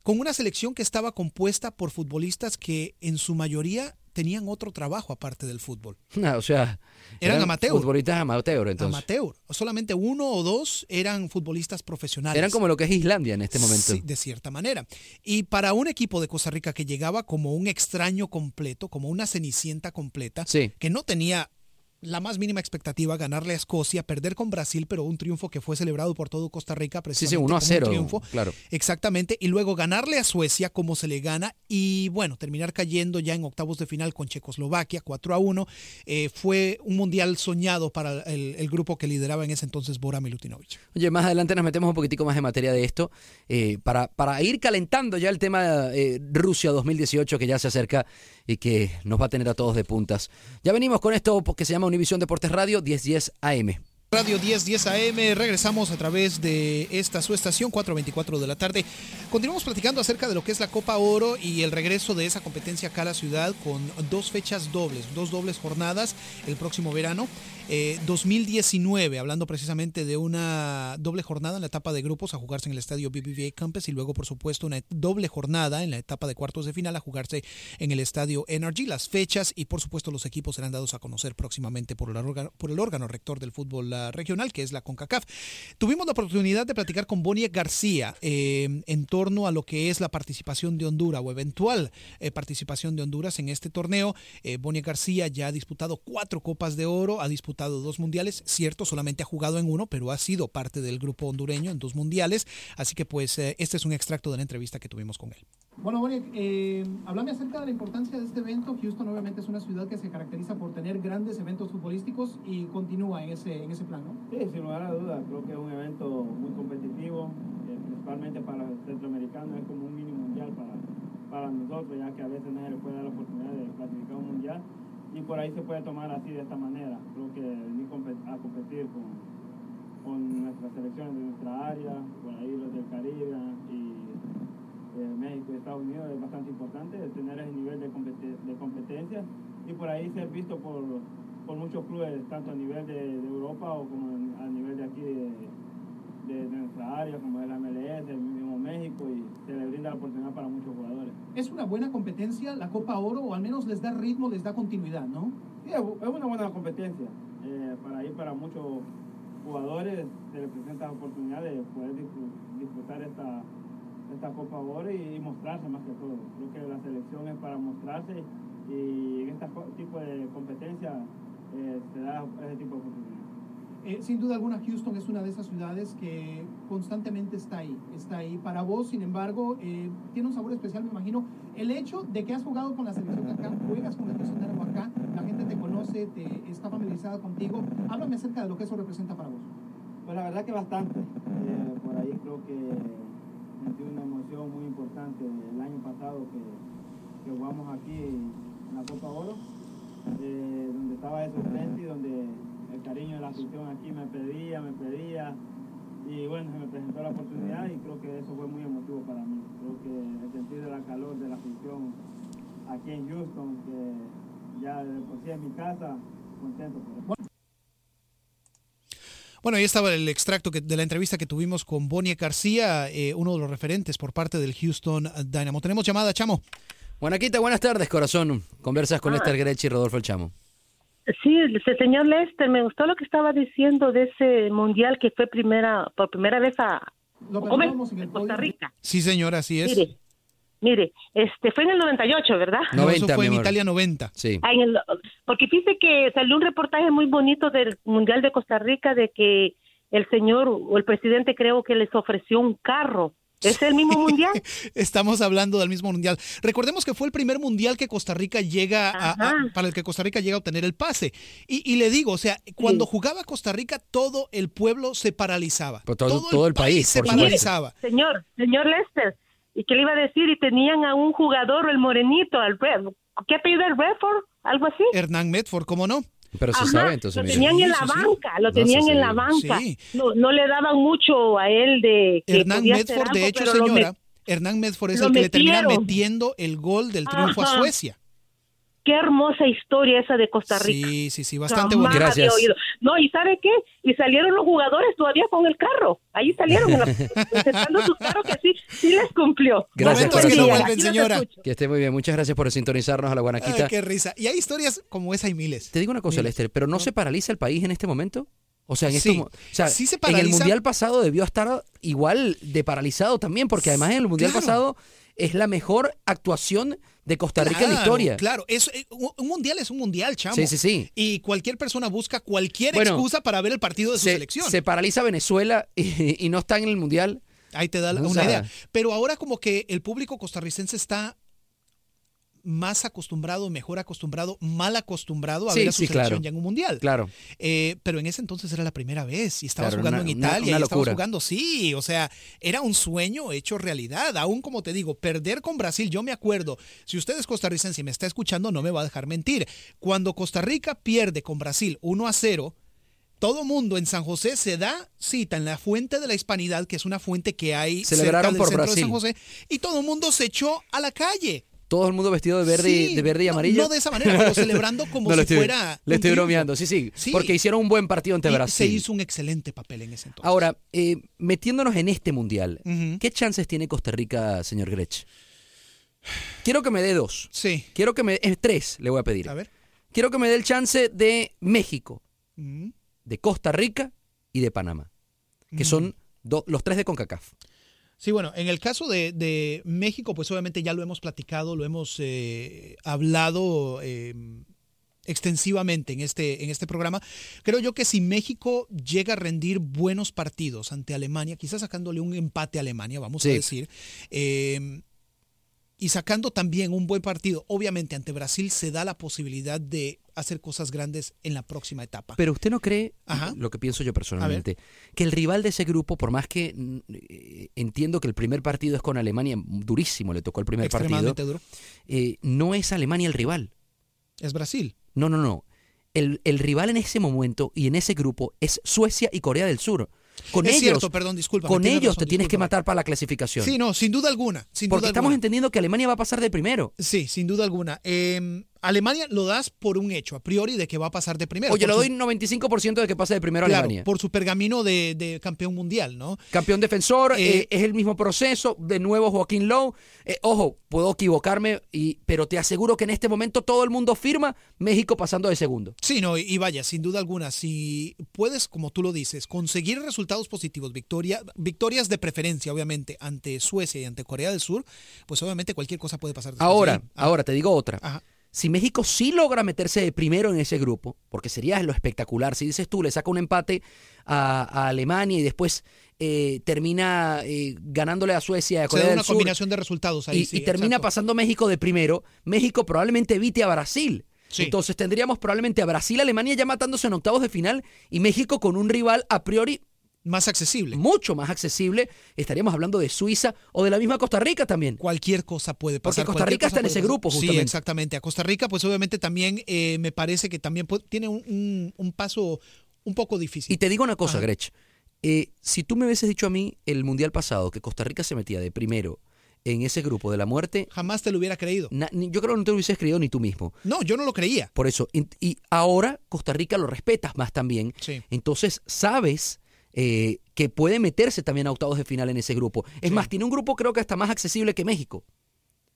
con una selección que estaba compuesta por futbolistas que en su mayoría tenían otro trabajo aparte del fútbol. Ah, o sea, eran, amateurs. Futbolistas amateur, entonces. Amateur. Solamente uno o dos eran futbolistas profesionales. Eran como lo que es Islandia en este momento. Sí, de cierta manera. Y para un equipo de Costa Rica que llegaba como un extraño completo, como una cenicienta completa, que no tenía la más mínima expectativa, ganarle a Escocia, perder con Brasil, pero un triunfo que fue celebrado por todo Costa Rica, precisamente. Sí, sí, 1 a 0. triunfo. Claro. Exactamente. Y luego ganarle a Suecia como se le gana y bueno, terminar cayendo ya en octavos de final con Checoslovaquia, 4 a 1. Eh, fue un mundial soñado para el, grupo que lideraba en ese entonces Bora Milutinovic. Oye, más adelante nos metemos un poquitico más en materia de esto, eh, para, para ir calentando ya el tema eh, Rusia 2018 que ya se acerca y que nos va a tener a todos de puntas. Ya venimos con esto porque se llama Univisión Deportes Radio 1010 AM. Radio 1010 AM, regresamos a través de esta su estación 424 de la tarde. Continuamos platicando acerca de lo que es la Copa Oro y el regreso de esa competencia acá a la ciudad con dos fechas dobles, dos dobles jornadas el próximo verano. 2019, eh, hablando precisamente de una doble jornada en la etapa de grupos a jugarse en el estadio BBVA Campus y luego, por supuesto, una doble jornada en la etapa de cuartos de final a jugarse en el estadio Energy. Las fechas y, por supuesto, los equipos serán dados a conocer próximamente por el órgano, rector del fútbol regional, que es la CONCACAF. Tuvimos la oportunidad de platicar con Bonnie García eh, en torno a lo que es la participación de Honduras o eventual eh, participación de Honduras en este torneo. Bonnie García ya ha disputado cuatro Copas de Oro, ha disputado dos mundiales, cierto, solamente ha jugado en uno, pero ha sido parte del grupo hondureño en dos mundiales, así que pues eh, este es un extracto de la entrevista que tuvimos con él. Bueno, Bonnie, eh, háblame acerca de la importancia de este evento. Houston obviamente es una ciudad que se caracteriza por tener grandes eventos futbolísticos y continúa en ese, en ese plan, ¿no? Sí, sin lugar a dudas, creo que es un evento muy competitivo, eh, principalmente para los centroamericanos, es como un mini mundial para, para nosotros, ya que a veces no se le puede dar la oportunidad de clasificar un mundial y por ahí se puede tomar así de esta manera. Creo que venir a competir con, con nuestras selecciones de nuestra área, por ahí los del Caribe y eh, México y Estados Unidos es bastante importante tener ese nivel de, de competencia y por ahí ser visto por, por muchos clubes, tanto a nivel de, Europa o como a nivel de aquí de, de, nuestra área, como es la MLS, México, y se le brinda la oportunidad para muchos jugadores. Es una buena competencia la Copa Oro, o al menos les da ritmo, les da continuidad, ¿no? Sí, es una buena competencia. Eh, para ir para muchos jugadores se les presenta la oportunidad de poder disfrutar esta, esta Copa Oro y, mostrarse más que todo. Creo que la selección es para mostrarse y en este tipo de competencia eh, se da ese tipo de oportunidades. Eh, sin duda alguna, Houston es una de esas ciudades que constantemente está ahí. Está ahí. Para vos, sin embargo, eh, tiene un sabor especial, me imagino. El hecho de que has jugado con la selección de acá, juegas con el Houston Dynamo acá, la gente te conoce, te está familiarizada contigo. Háblame acerca de lo que eso representa para vos. Pues la verdad que bastante. Eh, por ahí creo que sentí una emoción muy importante el año pasado que, que jugamos aquí en la Copa Oro, donde estaba eso frente y donde el cariño de la afición aquí me pedía, me pedía. Y bueno, se me presentó la oportunidad y creo que eso fue muy emotivo para mí. Creo que el sentir de la calor de la afición aquí en Houston, que ya de por sí en mi casa, contento por eso. Bueno, ahí estaba el extracto de la entrevista que tuvimos con Bonnie García, eh, uno de los referentes por parte del Houston Dynamo. Tenemos llamada, Chamo. Buenaquita, buenas tardes, corazón. Conversas con Esther Grechi y Rodolfo El Chamo. Sí, señor Lester, me gustó lo que estaba diciendo de ese mundial que fue primera por primera vez a Costa Rica. Sí, señora, así es. Mire, este fue en el 98, ¿verdad? No, 90, eso fue en. Italia 90. Sí. Ah, en el- porque fíjese que salió un reportaje muy bonito del Mundial de Costa Rica de que el señor o el presidente creo que les ofreció un carro. ¿Es el mismo mundial? Estamos hablando del mismo mundial. Recordemos que fue el primer mundial que Costa Rica llega a, para el que Costa Rica llega a obtener el pase. Y, y le digo, o sea, cuando Sí. jugaba Costa Rica, todo el pueblo se paralizaba. Pues todo- todo el país, se supuesto. paralizaba. Señor, señor Lester, ¿y qué le iba a decir? Y tenían a un jugador, el morenito, al ¿qué apellido el Redford? ¿Algo así? Hernán Medford, ¿cómo no? Pero se Ajá, sabe entonces. lo mira. tenían Sí, en la sí, sí. banca, lo tenían en la banca. Sí. No, no le daban mucho a él de que Hernán podía hacer Medford, de hecho, señora, met- Hernán Medford es lo el que le termina metiendo el gol del triunfo a. Suecia. Qué hermosa historia esa de Costa Rica. Sí, sí, sí, bastante bonito. Gracias. había oído. No, ¿y sabe qué? Y salieron los jugadores todavía con el carro. Ahí salieron, presentando su carro que sí, sí les cumplió. Gracias, Momentos que no vuelven, señora. Que esté muy bien. Muchas gracias por sintonizarnos a la Ay, Guanaquita. qué risa. Y hay historias como esa y miles. Te digo una cosa, Miles. Lester, pero ¿no se paraliza el país en este momento? O sea, en Sí, estos mo- o sea, sí se en el mundial pasado debió estar igual de paralizado también, porque además en el mundial Claro. pasado es la mejor actuación de Costa Rica en la Claro, historia. Claro, es, eh, un un mundial es un mundial, chamo. Sí, sí, sí. Y cualquier persona busca cualquier Bueno, excusa para ver el partido de su Se, selección. se paraliza Venezuela y, y no está en el mundial. Ahí te da la- O una idea. Pero ahora como que el público costarricense está más acostumbrado, mejor acostumbrado, mal acostumbrado a Sí, ver a su sí, selección claro. ya en un mundial. Claro. Eh, pero en ese entonces era la primera vez y estabas Claro, jugando una- en una- Italia una y estabas jugando, sí, o sea, era un sueño hecho realidad. Aún como te digo, perder con Brasil, yo me acuerdo, si usted es costarricense y me está escuchando, no me va a dejar mentir. Cuando Costa Rica pierde con Brasil 1 a 0, todo mundo en San José se da cita en la fuente de la hispanidad, que es una fuente que hay Celebraron cerca del por centro de Brasil. San José, y todo el mundo se echó a la calle. Todo el mundo vestido de verde, y- de verde y amarillo. no de esa manera, pero celebrando como No, si estoy- fuera Le estoy triunfo. bromeando, sí, sí, Sí. Porque hicieron un buen partido ante Y Brasil. se hizo un excelente papel en ese entonces. Ahora, eh, metiéndonos en este mundial. ¿qué chances tiene Costa Rica, señor Grech? Quiero que me dé dos. Sí. Quiero que me eh, tres, le voy a pedir. A ver. Quiero que me dé el chance de México, de Costa Rica y de Panamá, que son do- los tres de CONCACAF. Sí, bueno, en el caso de, de México, pues obviamente ya lo hemos platicado, lo hemos eh, hablado eh, extensivamente en este, en este programa. Creo yo que si México llega a rendir buenos partidos ante Alemania, quizás sacándole un empate a Alemania, vamos Sí. a decir, eh, y sacando también un buen partido, obviamente ante Brasil se da la posibilidad de hacer cosas grandes en la próxima etapa. Pero usted no cree, Ajá. lo que pienso yo personalmente, que el rival de ese grupo, por más que mm, eh, entiendo que el primer partido es con Alemania, durísimo le tocó el primer partido, Extremadamente duro. eh, no es Alemania el rival. Es Brasil. No, no, no. El, el rival en ese momento y en ese grupo es Suecia y Corea del Sur. Con es ellos, cierto, perdón, disculpa. con ellos te tienes que matar para la clasificación. Sí, no, sin duda alguna. Sin porque duda estamos alguna. entendiendo que Alemania va a pasar de primero. Sí, sin duda alguna. Eh, Alemania lo das por un hecho, a priori, de que va a pasar de primero. Oye, le doy 95% de que pase de primero a Alemania. por su pergamino de, de campeón mundial, ¿no? Campeón defensor, Eh, eh, es el mismo proceso. De nuevo, Joaquín Lowe. Eh, ojo, puedo equivocarme, y, pero te aseguro que en este momento todo el mundo firma México pasando de segundo. Sí, no, y, vaya, sin duda alguna, si puedes, como tú lo dices, conseguir resultados positivos, victoria, victorias de preferencia, obviamente, ante Suecia y ante Corea del Sur, pues obviamente cualquier cosa puede pasar. Ahora. Ah, ahora te digo otra. Ajá. Si México sí logra meterse de primero en ese grupo, porque sería lo espectacular, si dices tú, le saca un empate a, a Alemania y después eh, termina eh, ganándole a Suecia y a Se Corea del una Sur, combinación de resultados ahí. y, sí, y termina exacto. pasando México de primero, México probablemente evite a Brasil. Sí. Entonces tendríamos probablemente a Brasil, Alemania ya matándose en octavos de final y México con un rival a priori Más accesible. mucho más accesible. Estaríamos hablando de Suiza o de la misma Costa Rica también. Cualquier cosa puede pasar. Porque Costa Rica está en ese pasar. grupo, Sí, justamente. exactamente. A Costa Rica, pues obviamente también eh, me parece que también tiene un, un- un paso un poco difícil. Y te digo una cosa, Ajá. Grech. Eh, si tú me hubieses dicho a mí el Mundial pasado que Costa Rica se metía de primero en ese grupo de la muerte, Jamás te lo hubiera creído. na- ni- yo creo que no te lo hubieses creído ni tú mismo. No, yo no lo creía. Por eso, y, y ahora Costa Rica lo respetas más también. Sí. Entonces sabes eh, que puede meterse también a octavos de final en ese grupo. Es Sí. más, tiene un grupo creo que hasta más accesible que México.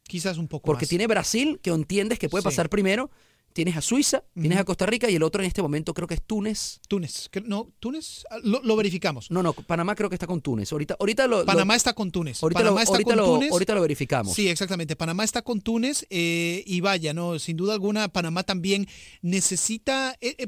Quizás un poco Porque más. tiene Brasil, que entiendes que puede Sí. pasar primero. tienes a Suiza, tienes a Costa Rica y el otro en este momento creo que es Túnez. Túnez. No, Túnez. ah, Lo, lo verificamos. No, no, Panamá creo que está con Túnez. Ahorita, ahorita lo. lo- Panamá está con Túnez. ahorita Panamá lo, está ahorita con lo- Túnez. ahorita lo verificamos. Sí, exactamente. Panamá está con Túnez eh, y vaya, no, sin duda alguna, Panamá también necesita. eh, eh,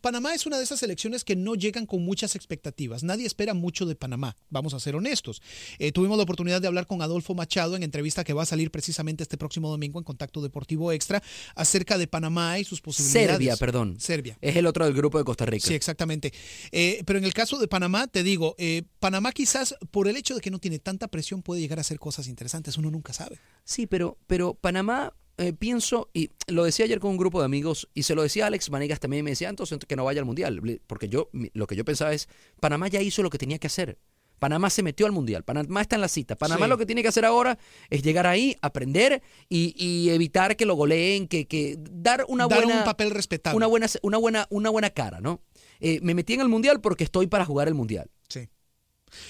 Panamá es una de esas selecciones que no llegan con muchas expectativas. Nadie espera mucho de Panamá, vamos a ser honestos. Eh, tuvimos la oportunidad de hablar con Adolfo Machado en entrevista que va a salir precisamente este próximo domingo en Contacto Deportivo Extra acerca de Panamá y sus posibilidades. Serbia, perdón. Serbia. Es el otro del grupo de Costa Rica. Sí, exactamente. Eh, pero en el caso de Panamá, te digo, eh, Panamá quizás por el hecho de que no tiene tanta presión puede llegar a hacer cosas interesantes, uno nunca sabe. Sí, pero, pero Panamá, eh, pienso, y lo decía ayer con un grupo de amigos, y se lo decía a Alex Manegas también, me decía, entonces que no vaya al Mundial, porque yo, lo que yo pensaba es, Panamá ya hizo lo que tenía que hacer. Panamá se metió al Mundial, Panamá está en la cita. Panamá Sí. lo que tiene que hacer ahora es llegar ahí, aprender y, y evitar que lo goleen, que, que dar una Dar buena... un papel respetable. Una buena, una buena, una buena cara, ¿no? Eh, me metí en el Mundial porque estoy para jugar el Mundial. Sí.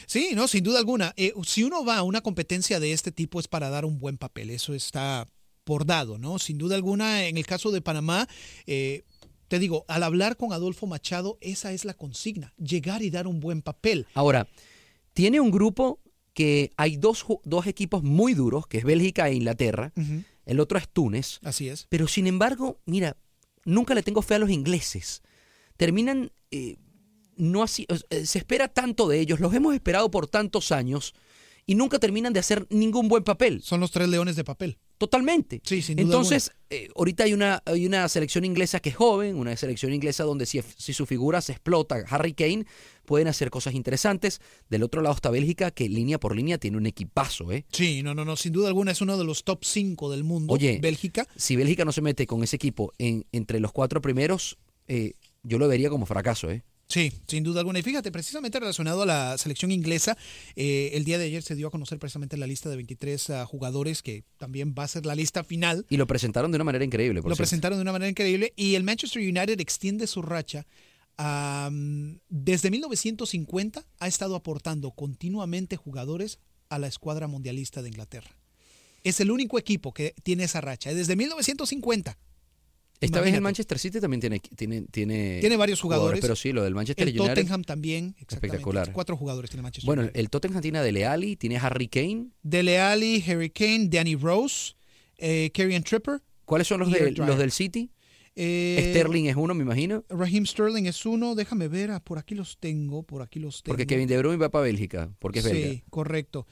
Sí, no, sin duda alguna. Eh, si uno va a una competencia de este tipo es para dar un buen papel, eso está por dado, ¿no? Sin duda alguna, en el caso de Panamá, eh, te digo, al hablar con Adolfo Machado, esa es la consigna, llegar y dar un buen papel. Ahora, tiene un grupo que hay dos, dos equipos muy duros, que es Bélgica e Inglaterra. El otro es Túnez. Así es. Pero sin embargo, mira, nunca le tengo fe a los ingleses. Terminan, eh, no así, se espera tanto de ellos, los hemos esperado por tantos años y nunca terminan de hacer ningún buen papel. Son los tres leones de papel. Totalmente. Sí, sin duda Entonces, eh, ahorita hay una, hay una selección inglesa que es joven, una selección inglesa donde si, si su figura se explota, Harry Kane, pueden hacer cosas interesantes. Del otro lado está Bélgica, que línea por línea tiene un equipazo, ¿eh? Sí, no, no, no, sin duda alguna es uno de los top 5 del mundo. Oye, Bélgica. Si Bélgica no se mete con ese equipo en, entre los cuatro primeros, eh, yo lo vería como fracaso, ¿eh? Sí, sin duda alguna. Y fíjate, precisamente relacionado a la selección inglesa, eh, el día de ayer se dio a conocer precisamente la lista de 23 ah, jugadores, que también va a ser la lista final. Y lo presentaron de una manera increíble, por Lo cierto. presentaron de una manera increíble y el Manchester United extiende su racha. desde 1950 ha estado aportando continuamente jugadores a la escuadra mundialista de Inglaterra. Es el único equipo que tiene esa racha. Desde 1950. Esta vez el. Manchester City también tiene, tiene, tiene, Tiene varios jugadores. Pero sí, lo del Manchester El United. Tottenham también. Espectacular. Cuatro jugadores tiene Manchester Bueno, United. el Tottenham tiene a Dele Alli, tiene a Harry Kane. Dele Alli, Harry Kane, Danny Rose, eh, Kerrion Tripper. ¿Cuáles son los, de, los del City? Eh, Sterling es uno, me imagino. Raheem Sterling es uno. Déjame ver, ah, por aquí los tengo, por aquí los tengo. Porque Kevin De Bruyne va para Bélgica, porque es sí, belga. correcto.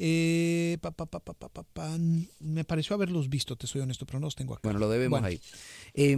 Eh, pa, pa, pa, pa, pa, pa, pa, me pareció haberlos visto, te soy honesto, pero no los tengo acá. Bueno, lo debemos Bueno. ahí. Eh,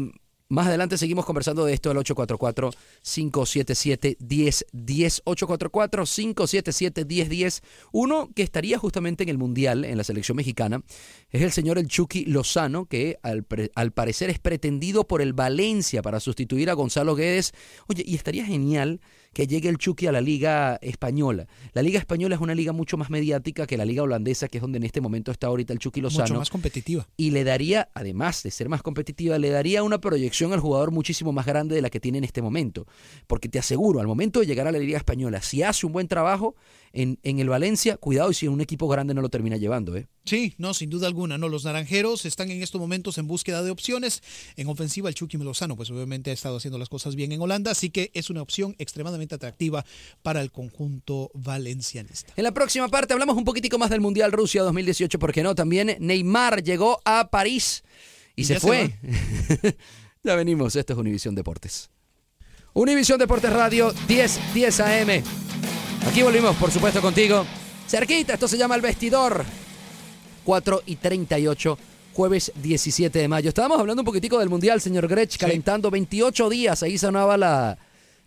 más adelante seguimos conversando de esto al 844-577-1010. 844-577-1010. Uno que estaría justamente en el Mundial, en la selección mexicana, es el señor El Chucky Lozano, que al, pre- al parecer es pretendido por el Valencia para sustituir a Gonzalo Guedes. Oye, y estaría genial que llegue el Chucky a la Liga Española. La Liga Española es una liga mucho más mediática que la Liga Holandesa, que es donde en este momento está ahorita el Chucky Lozano Mucho más competitiva. y le daría, además de ser más competitiva, le daría una proyección al jugador muchísimo más grande de la que tiene en este momento. Porque te aseguro, al momento de llegar a la Liga Española, si hace un buen trabajo en, en el Valencia, cuidado y si un equipo grande no lo termina llevando, ¿eh? Sí, no, sin duda alguna, no. Los naranjeros están en estos momentos en búsqueda de opciones. En ofensiva, el Chucky Lozano, pues obviamente ha estado haciendo las cosas bien en Holanda, así que es una opción extremadamente atractiva para el conjunto valencianista. En la próxima parte hablamos un poquitico más del Mundial Rusia 2018, porque no, también Neymar llegó a París y, Y se ya se fue. ya venimos, esto es Univisión Deportes. Univisión Deportes Radio 10 10 AM. Aquí volvimos, por supuesto, contigo. Cerquita, esto se llama El Vestidor. 4 y 38, jueves 17 de mayo. Estábamos hablando un poquitico del Mundial, señor Grech, calentando 28 días. Ahí sonaba la,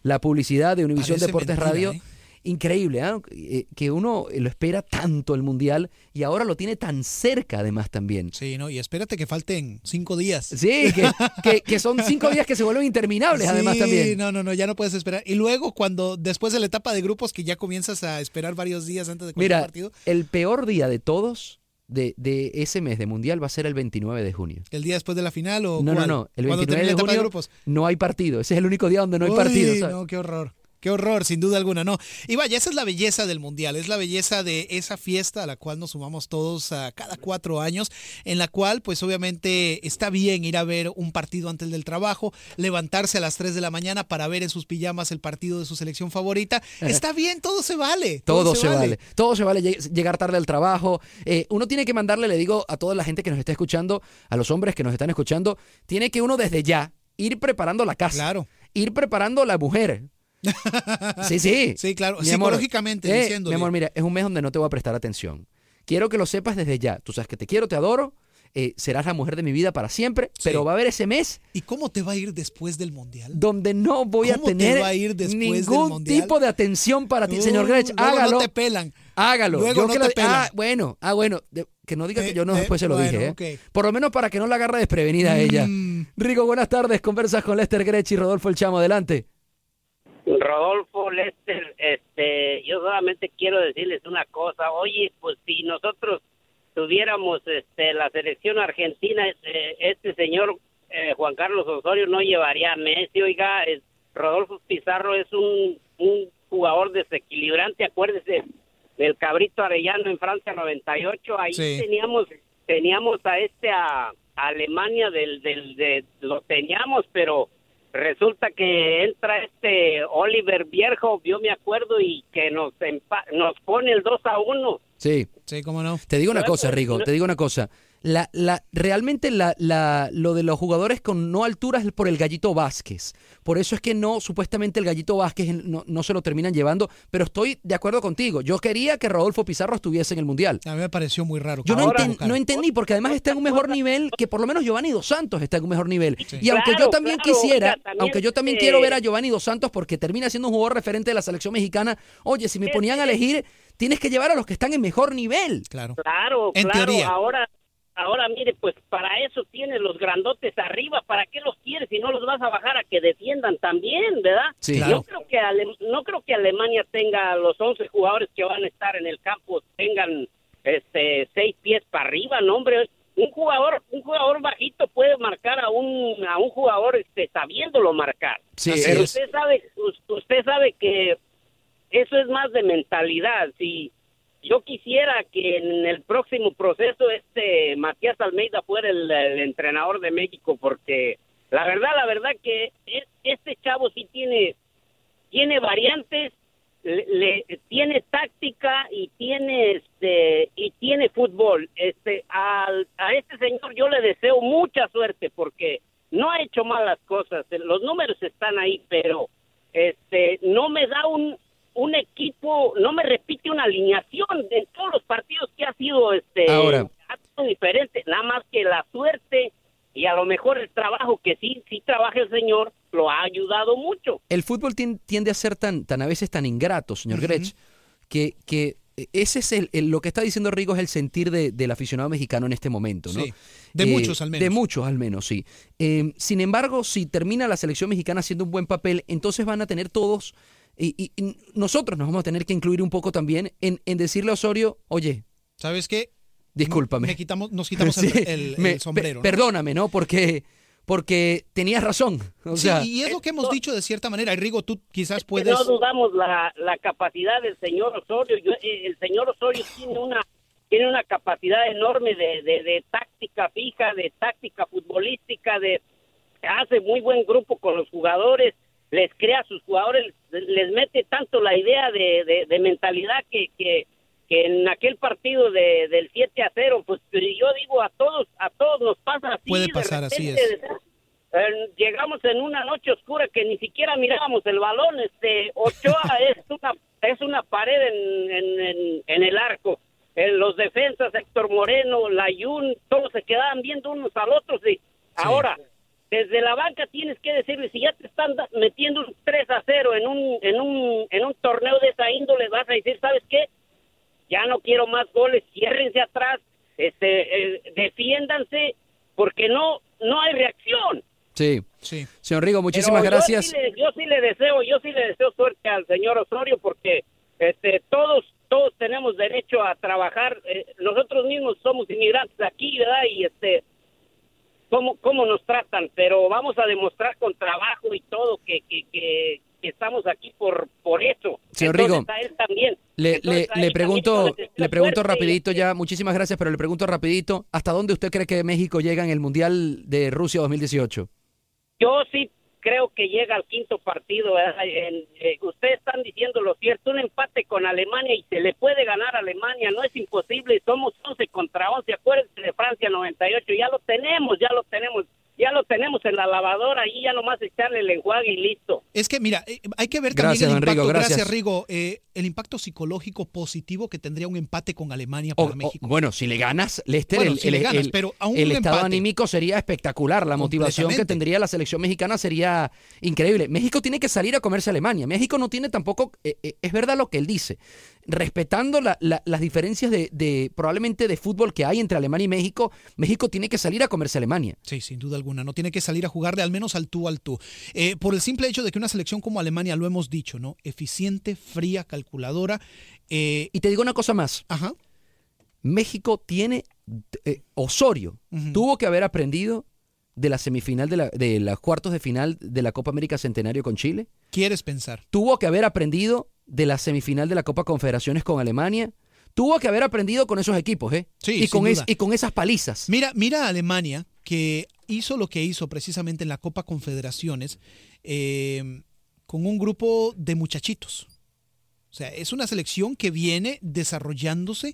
la publicidad de Univisión Parece Deportes mentira, Radio. ¿eh? Increíble, ¿ah? Eh, que uno lo espera tanto el Mundial y ahora lo tiene tan cerca además también. Sí, ¿no? Y espérate que falten cinco días. Sí, que, que- que son cinco días que se vuelven interminables además Sí, también. No, no, no, ya no puedes esperar. Y luego, cuando después de la etapa de grupos, que ya comienzas a esperar varios días antes de cualquier Mira, partido, el peor día de todos de, de ese mes de Mundial va a ser el 29 de junio. el día después de la final o No, no, cuál? no. El Cuando 29 termine de junio grupos. no hay partido. Ese es el único día donde no hay Uy, partido. ¿sabes? No, qué horror. Qué horror, sin duda alguna, no. Y vaya, esa es la belleza del Mundial, es la belleza de esa fiesta a la cual nos sumamos todos a cada cuatro años, en la cual pues obviamente está bien ir a ver un partido antes del trabajo, levantarse a las 3 de la mañana para ver en sus pijamas el partido de su selección favorita. Está bien, todo se vale. Todo, se, vale. Todo se vale llegar tarde al trabajo. Eh, uno tiene que mandarle, le digo a toda la gente que nos está escuchando, a los hombres que nos están escuchando, tiene que uno desde ya ir preparando la casa. Claro. Ir preparando la mujer. Sí, sí. Sí, claro. Mi amor, Psicológicamente eh, diciéndole. Mi amor, mira, es un mes donde no te voy a prestar atención. Quiero que lo sepas desde ya. Tú sabes que te quiero, te adoro. eh, serás la mujer de mi vida para siempre, pero va a haber ese mes ¿Y cómo te va a ir después del Mundial? donde no voy a ¿Cómo te tener va a ir ningún tipo de atención para ti. Uh, Señor Grech, hágalo. no te pelan. Hágalo. Luego Yo no que te la- pelan. ah, bueno, ah, bueno. de- que no diga Eh, que yo no eh, después se lo bueno, dije, ¿eh? Por lo menos para que no la agarre desprevenida a ella. Mm. Rigo, buenas tardes. Conversas con Lester Grech y Rodolfo El Chamo. Adelante. Rodolfo Lester, este, yo solamente quiero decirles una cosa. Oye, pues si nosotros tuviéramos este, la selección argentina, este, este señor eh, Juan Carlos Osorio no llevaría a Messi. Oiga, es- Rodolfo Pizarro es un, un jugador desequilibrante. Acuérdese del Cabrito Arellano en Francia 98. Ahí Sí. teníamos teníamos a este a, a Alemania del, del de, lo teníamos, pero resulta que entra este Oliver Viejo, yo me acuerdo, y que nos empa- nos pone el 2 a 1. Sí. Sí, cómo no. Te digo una cosa, Rigo, te digo una cosa. La, la, realmente la, la, lo de los jugadores con no alturas es por el gallito Vázquez. Por eso es que no, supuestamente el gallito Vázquez no, no se lo terminan llevando, pero estoy de acuerdo contigo. Yo quería que Rodolfo Pizarro estuviese en el Mundial. A mí me pareció muy raro. Yo no, enten- no entendí, porque además está en un mejor nivel que por lo menos Giovanni Dos Santos está en un mejor nivel. Y aunque yo también claro, quisiera, también, aunque yo también quiero ver a Giovanni Dos Santos porque termina siendo un jugador referente de la selección mexicana, oye, si me ponían a elegir, tienes que llevar a los que están en mejor nivel. Claro. Claro, En claro. teoría. Ahora, ahora mire, pues para eso tienes los grandotes arriba. ¿Para qué los quieres si no los vas a bajar a que defiendan también, verdad? Sí. Claro. creo que Ale- no creo que Alemania tenga los 11 jugadores que van a estar en el campo tengan este seis pies para arriba, no hombre. Un jugador, un jugador bajito puede marcar a un a un jugador este sabiéndolo marcar. Sí, Pero es- usted sabe, us- usted sabe que eso es más de mentalidad. Si yo quisiera que en el próximo proceso este Matías Almeida fuera el, entrenador de México, porque la verdad, la verdad que este chavo sí tiene tiene variantes, le, le- tiene táctica y tiene este y tiene fútbol. Este al- a este señor yo le deseo mucha suerte porque no ha hecho malas cosas. Los números están ahí, pero este no me da un un equipo, no me repite una alineación en todos los partidos que ha sido este Ahora. ha sido diferente, nada más que la suerte y a lo mejor el trabajo que sí sí trabaja el señor lo ha ayudado mucho. El fútbol tien- tiende a ser tan, tan a veces tan ingrato, señor Grech, que, que ese es el, el- lo que está diciendo Rigo es el sentir de- del aficionado mexicano en este momento, ¿no? Sí, de muchos al menos. De muchos al menos, sí. Eh, sin embargo, si termina la selección mexicana haciendo un buen papel, entonces van a tener todos, y, y- y nosotros nos vamos a tener que incluir un poco también en, en decirle a Osorio, oye, ¿Sabes qué? discúlpame. Me quitamos, nos quitamos el, Sí, el- el me- sombrero. Perdóname, ¿no? Porque, porque tenías razón. O Sí, sea, y es lo que hemos dicho de cierta manera. Y Rigo, tú quizás puedes... no dudamos la, la capacidad del señor Osorio. Yo- eh, el señor Osorio tiene una tiene una capacidad enorme de, de, de táctica fija, de táctica futbolística, de hace muy buen grupo con los jugadores, les crea a sus jugadores, les, mete tanto la idea de, de, de mentalidad que, que, que en aquel partido de, del 7 a 0, pues yo digo a todos, a todos nos pasa así. Puede de pasar, así es. eh, llegamos en una noche oscura que ni siquiera mirábamos el balón. Este Ochoa es una es una pared en, en, en, en el arco. Eh, los defensas, Héctor Moreno, Layún, todos se quedaban viendo unos al otro. Y ahora, desde la banca tienes que decirle, si ya te están metiendo un 3 a 0 en un, en, un, en un torneo de esa índole, vas a decir, ¿sabes qué? Ya no quiero más goles, ciérrense atrás, este, eh, defiéndanse, porque no, no hay reacción. sí. Sí. Señor Rigo, muchísimas Pero yo gracias. sí le- Yo sí, le, deseo, yo sí le deseo suerte al señor Osorio porque este todos todos tenemos derecho a trabajar. eh, nosotros mismos somos inmigrantes aquí, ¿verdad? Y este cómo cómo nos tratan, pero vamos a demostrar con trabajo y todo que que, que, que estamos aquí por por eso. Señor Rigo, también. Le, le- pregunto, le pregunto y- rapidito ya, muchísimas gracias, pero le pregunto rapidito, ¿hasta dónde usted cree que México llega en el Mundial de Rusia 2018? Yo sí creo que llega al quinto partido. eh, ustedes están diciendo lo cierto, un empate con Alemania y se le puede ganar a Alemania, no es imposible, somos 11 contra 11, acuérdense de Francia 98, ya lo tenemos, ya lo tenemos, ya lo tenemos en la lavadora y ya nomás echarle el enjuague y listo. Es que, mira, eh, hay que ver Gracias, también el don Rigo, impacto, gracias. gracias, Rigo, eh, el impacto psicológico positivo que tendría un empate con Alemania para o- México. bueno, si le ganas, Lester, Bueno, el, si el- le ganas, el- pero aún el un estado empate. anímico sería espectacular. La motivación que tendría la selección mexicana sería increíble. México tiene que salir a comerse a Alemania. México no tiene tampoco, eh, eh, es verdad lo que él dice, respetando la- la- las diferencias de, de- probablemente de fútbol que hay entre Alemania y México, México tiene que salir a comerse a Alemania. Sí, sin duda alguna. No tiene que salir a jugarle al menos al tú al tú. Eh, por el simple hecho de que una selección como Alemania, lo hemos dicho, ¿no? Eficiente, fría, calculadora. eh, Y te digo una cosa más. Ajá. México tiene, eh, Osorio tuvo que haber aprendido de la semifinal de, la, de los cuartos de final de la Copa América Centenario con Chile. ¿Quieres pensar? Tuvo que haber aprendido de la semifinal de la Copa Confederaciones con Alemania. Tuvo que haber aprendido con esos equipos, ¿eh? Sí, y, con es- y con esas palizas. Mira, mira a Alemania, que hizo lo que hizo precisamente en la Copa Confederaciones eh, con un grupo de muchachitos. O sea, es una selección que viene desarrollándose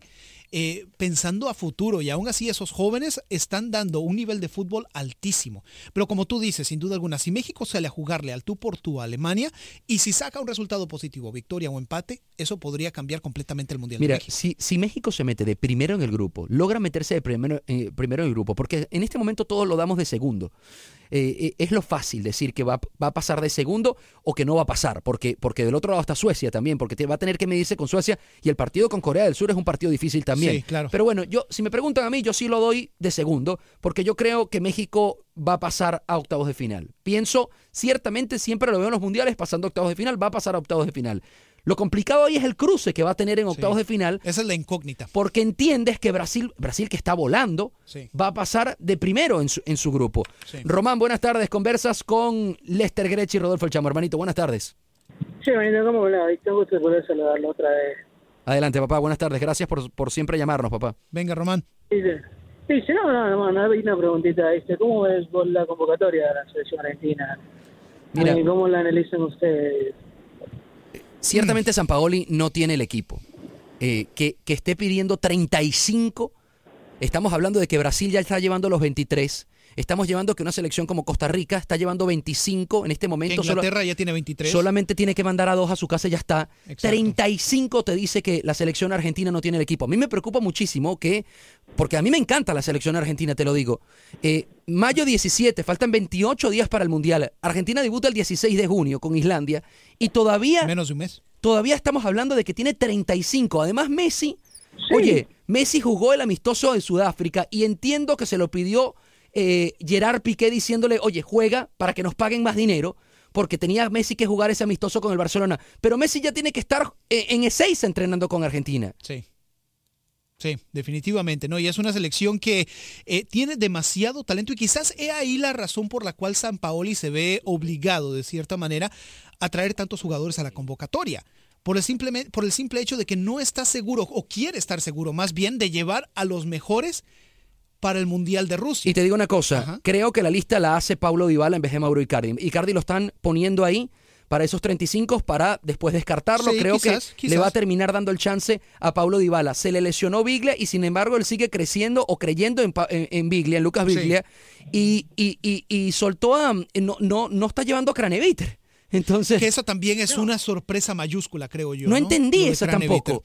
eh, pensando a futuro y aún así esos jóvenes están dando un nivel de fútbol altísimo. Pero como tú dices, sin duda alguna, si México sale a jugarle al tú por tú a Alemania y si saca un resultado positivo, victoria o empate, eso podría cambiar completamente el Mundial de Mira, México. si, si México se mete de primero en el grupo, logra meterse de primero, eh, primero en el grupo, porque en este momento todos lo damos de segundo. Eh, eh, es lo fácil decir que va, va a pasar de segundo o que no va a pasar, porque, porque del otro lado está Suecia también, porque te- va a tener que medirse con Suecia y el partido con Corea del Sur es un partido difícil también. Sí, claro. Pero bueno, yo si me preguntan a mí, yo sí lo doy de segundo, porque yo creo que México va a pasar a octavos de final. Pienso, ciertamente siempre lo veo en los mundiales pasando a octavos de final, va a pasar a octavos de final. Lo complicado ahí es el cruce que va a tener en octavos de final. Esa es la incógnita. Porque entiendes que Brasil, Brasil que está volando, Sí. va a pasar de primero en su, en su grupo. Sí. Román, buenas tardes. Conversas con Lester Grech y Rodolfo El Chamo. Hermanito, buenas tardes. Sí, bonito, ¿cómo le va? Tengo gusto de poder saludarlo otra vez. Adelante, papá. Buenas tardes. Gracias por, por siempre llamarnos, papá. Venga, Román. Dice, no, no, no, no, hay una preguntita. Dice, ¿cómo ves vos la convocatoria de la selección argentina? Mira. Eh, ¿Cómo la analizan ustedes? Ciertamente San Paoli no tiene el equipo. Eh, que, que esté pidiendo 35. Estamos hablando de que Brasil ya está llevando los 23. Estamos llevando que una selección como Costa Rica está llevando 25 en este momento. solo- Inglaterra ya tiene 23. Solamente tiene que mandar a dos a su casa y ya está. Exacto. 35 te dice que la selección argentina no tiene el equipo. A mí me preocupa muchísimo que, porque a mí me encanta la selección argentina, te lo digo. Eh, mayo 17, faltan 28 días para el Mundial. Argentina debuta el 16 de junio con Islandia y todavía... Menos de un mes. Todavía estamos hablando de que tiene 35. Además, Messi, oye, Messi jugó el amistoso de Sudáfrica y entiendo que se lo pidió eh, Gerard Piqué diciéndole, oye, juega para que nos paguen más dinero, porque tenía Messi que jugar ese amistoso con el Barcelona. Pero Messi ya tiene que estar eh, en E6 entrenando con Argentina. Sí. Sí, definitivamente, ¿no? Y es una selección que eh, tiene demasiado talento y quizás he ahí la razón por la cual San Paoli se ve obligado, de cierta manera, a traer tantos jugadores a la convocatoria. Por el, simple, por el simple hecho de que no está seguro, o quiere estar seguro, más bien, de llevar a los mejores para el Mundial de Rusia. Y te digo una cosa, creo que la lista la hace Paulo Dybala en vez de Mauro Icardi. Icardi lo están poniendo ahí para esos 35 para después descartarlo. Sí, creo quizás, que quizás. le va a terminar dando el chance a Paulo Dybala. Se le lesionó Biglia y sin embargo él sigue creciendo o creyendo en, Pa- en, en Biglia, en Lucas Sí. Biglia y, y, y, y soltó a no, no, no está llevando a Craneviter. Entonces Que eso también es una sorpresa mayúscula, creo yo. no No, entendí eso tampoco.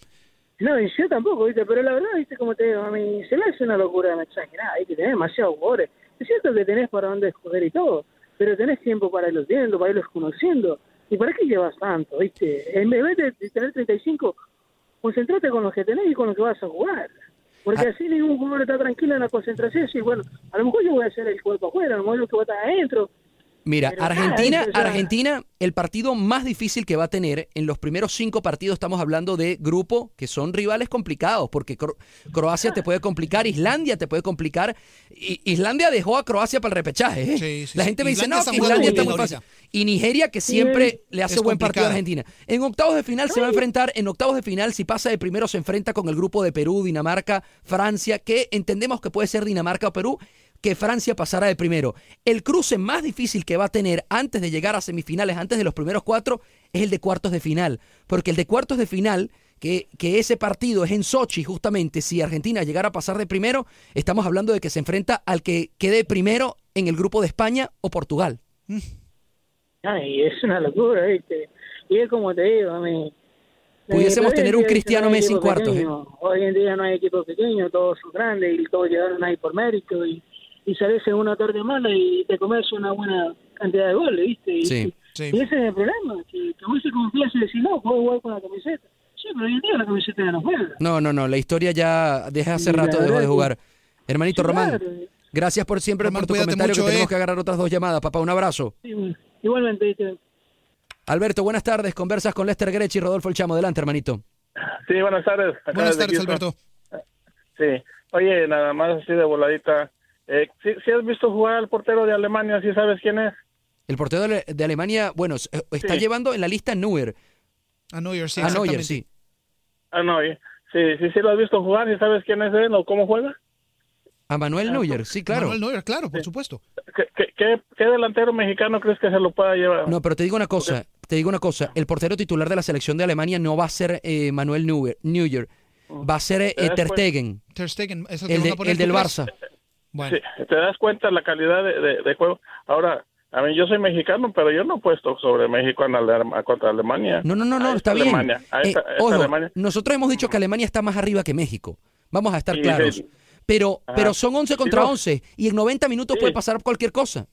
No, y yo tampoco, ¿viste? Pero la verdad, ¿viste? Como te digo, a mí se me hace una locura, exagerada, ¿viste? Tenés demasiados jugadores. Es cierto que tenés para dónde escoger y todo, pero tenés tiempo para irlos viendo, para irlos conociendo. ¿Y para qué llevas tanto, viste? En vez de de tener 35, concentrate con los que tenés y con los que vas a jugar. Porque así ningún jugador está tranquilo en la concentración y bueno, a lo mejor yo voy a hacer el cuerpo afuera, a lo mejor yo que voy a estar adentro. Mira, Pero Argentina, nada, eso ya- Argentina, el partido más difícil que va a tener en los primeros cinco partidos, estamos hablando de grupo que son rivales complicados, porque Cro- Croacia te puede complicar, Islandia te puede complicar. I- Islandia dejó a Croacia para el repechaje. ¿eh? Sí, sí, La sí. gente me dice, Islandia no, está Islandia está muy fácil. Y Nigeria, que siempre le hace Es buen partido a. Argentina. En octavos de final se va a enfrentar, en octavos de final, si pasa de primero, se enfrenta con el grupo de Perú, Dinamarca, Francia, que entendemos que puede ser Dinamarca o Perú, que Francia pasara de primero. El cruce más difícil que va a tener antes de llegar a semifinales, antes de los primeros cuatro, es el de cuartos de final. Porque el de cuartos de final, que, que ese partido es en Sochi, justamente, si Argentina llegara a pasar de primero, estamos hablando de que se enfrenta al que quede primero en el grupo de España o Portugal. Ay, es una locura, ¿viste? Y es como te digo, a mí... Pudiésemos eh, tener un Cristiano no Messi en cuartos, ¿eh? Hoy en día no hay equipos pequeños, todos son grandes y todos llegaron ahí por mérito y, y salís en una tarde mala y te comes una buena cantidad de goles, ¿viste? Y, Sí, sí. y ese es el problema, que, que vos se confías y decís, no, puedo jugar con la camiseta. Sí, pero hoy en día la camiseta ya no juega. No, no, no, la historia ya desde hace rato dejó de jugar. Hermanito Sí, Román, claro. gracias por siempre Román, por tu comentario mucho, que tenemos eh. que agarrar otras dos llamadas, papá, un abrazo. Sí, igualmente, ¿viste? Alberto, buenas tardes, conversas con Lester Grech y Rodolfo El Chamo, adelante, hermanito. Sí, buenas tardes. Acá Buenas tardes, Houston. Alberto. Sí. Oye, nada más así de voladita. Eh, ¿sí, sí has visto jugar al portero de Alemania? ¿Sí sabes quién es? El portero de, Alemania, bueno, eh, está Sí. llevando en la lista Neuer. A Neuer, sí, a Neuer, sí. Ah, no, oye. Sí, sí, sí lo has visto jugar. ¿Sí sabes quién es él o cómo juega? A Manuel Neuer, sí, claro. Manuel Neuer, claro, por supuesto. ¿Qué, qué, delantero mexicano crees que se lo pueda llevar? No, pero te digo una cosa, te digo una cosa, el portero titular de la selección de Alemania no va a ser eh, Manuel Neuer, Neuer, va a ser eh, ¿Te das Ter? Stegen, Ter Stegen, ¿es el, que el, van de- a poner el del? Barça. Bueno, Sí, ¿Te das cuenta la calidad de, de- de juego? Ahora, a mí yo soy mexicano, pero yo no he puesto sobre México en Ale- contra Alemania. No, no, no, está bien. Alemania, Eh, ojo, Alemania. nosotros hemos dicho que Alemania está más arriba que México. Vamos a estar Sí, claros. sí. Pero, Ajá. pero son 11 Sí, contra no. 11 y en 90 minutos Sí. puede pasar cualquier cosa.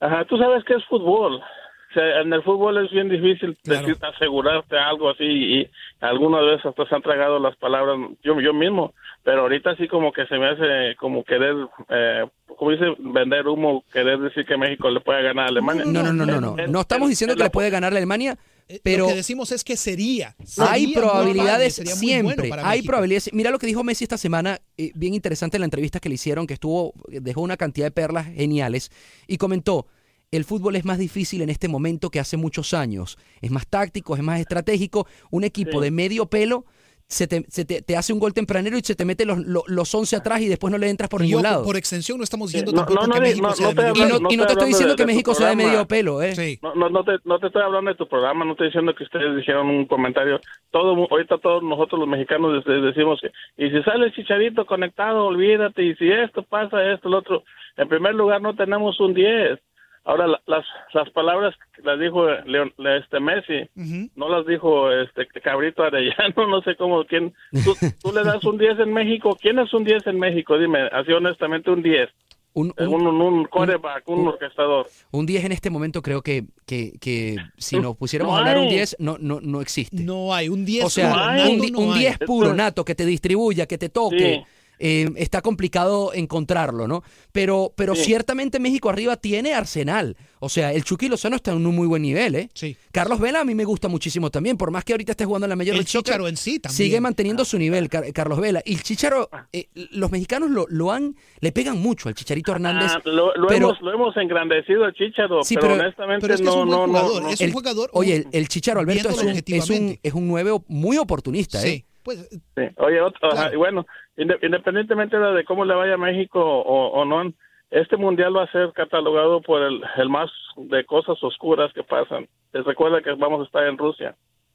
Ajá, tú sabes que es fútbol. O sea, en el fútbol es bien difícil Claro. decir, asegurarte algo así y algunas veces hasta se han tragado las palabras yo yo mismo, pero ahorita sí como que se me hace como querer, eh, como dice, vender humo, querer decir que México le puede ganar a Alemania. No, no, no, no, no. No estamos en- diciendo en que le puede ganar a Alemania, Eh, pero lo que decimos es que sería. hay sería probabilidades bueno siempre. hay probabilidades. Mira lo que dijo Messi esta semana, eh, bien interesante en la entrevista que le hicieron, que estuvo, dejó una cantidad de perlas geniales y comentó. El fútbol es más difícil en este momento que hace muchos años. Es más táctico, es más estratégico. Un equipo Sí. de medio pelo se, te, se te- te hace un gol tempranero y se te mete los, los, los 11 atrás y después no le entras por ningún lado. por extensión no estamos diciendo No, tampoco no, no, que no, México no, sea no de medio y hablo- no, pelo. y no te estoy diciendo que de- México sea de medio pelo, ¿eh? Sí. No, no, no, te, no te estoy hablando de tu programa, no estoy diciendo que ustedes dijeron un comentario. Todo, mu- ahorita todos nosotros los mexicanos de- decimos que, y si sale el chicharito conectado, olvídate, y si esto pasa, esto, lo otro. En primer lugar, no tenemos un 10. Ahora, la- las, las palabras que las dijo Leon- este Messi, no las dijo este Cabrito Arellano, no sé cómo, quién. Tú, tú le das un 10 en México, ¿quién es un 10 en México? Dime, así honestamente, un 10. Un, Un, un- un, un quarterback, un un- orquestador. un 10 en este momento creo que, que, que si nos pusiéramos No a hablar un hay. 10 no, no, no existe. No hay un 10 o sea, puro, no hay. un, nato di- no un hay. 10 puro, nato, que te distribuya, que te toque. Sí. Eh, está complicado encontrarlo, ¿no? Pero, pero Sí. ciertamente México arriba tiene arsenal. O sea, el Chucky Lozano está en un muy buen nivel, ¿eh? Sí. Carlos Vela a mí me gusta muchísimo también, por más que ahorita esté jugando en la Major El Chícharo en sí también. sigue manteniendo su nivel, Car- Carlos Vela. Y el Chicharo, eh, los mexicanos lo, lo han, le pegan mucho al Chicharito Hernández. Ah, lo, lo pero- hemos, lo hemos engrandecido al Chicharo, Sí, pero, pero- honestamente pero es que es no, un buen no, no, jugador, no. es un El- jugador, Oye, el, el Chicharo Alberto es un, es, un, es un nueve muy oportunista, ¿eh? Sí, pues Sí. Oye, otro, Claro. ajá, bueno, independientemente de cómo le vaya a México o, o no, este mundial va a ser catalogado por el, el más de cosas oscuras que pasan. Les recuerda que vamos a estar en Rusia.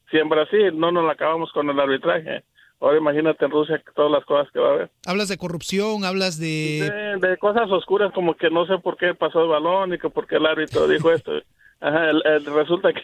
Si en Brasil no nos la acabamos con el arbitraje, ahora imagínate en Rusia todas las cosas que va a haber. hablas de corrupción, hablas de... De, de cosas oscuras como que no sé por qué pasó el balón y que por qué el árbitro dijo esto. Ajá, el- el- resulta que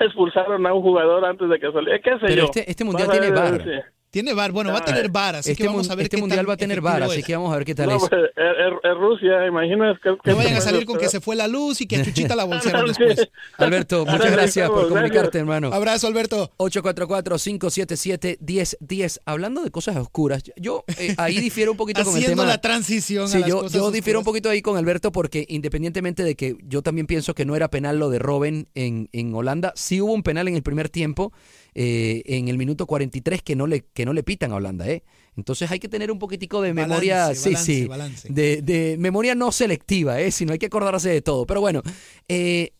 expulsaron a un jugador antes de que saliera. ¿Qué sé Pero yo? este- este mundial tiene ver, sí. Tiene bar, bueno, va a tener bar, así este que vamos a ver este qué mundial va a tener bar, así que vamos a ver qué tal No, es. pues, es, Rusia, imaginas que... No vayan a salir con que se fue la luz y que a Chuchita la bolsearon después. Alberto, muchas gracias por comunicarte, hermano. Abrazo, Alberto. 844-577-1010. Hablando de cosas oscuras, yo eh, ahí difiero un poquito con el Haciendo tema. la transición a Sí, las yo, cosas yo difiero un oscuras. poquito ahí con Alberto porque independientemente de que yo también pienso que no era penal lo de Robben en, en Holanda, sí hubo un penal en el primer tiempo, eh, en el minuto 43 que no le, que no le pitan a Holanda, ¿eh? Entonces hay que tener un poquitico de Balance, memoria, sí, balance, sí, balance. De, de memoria no selectiva, ¿eh? Sino hay que acordarse de todo. Pero bueno, eh,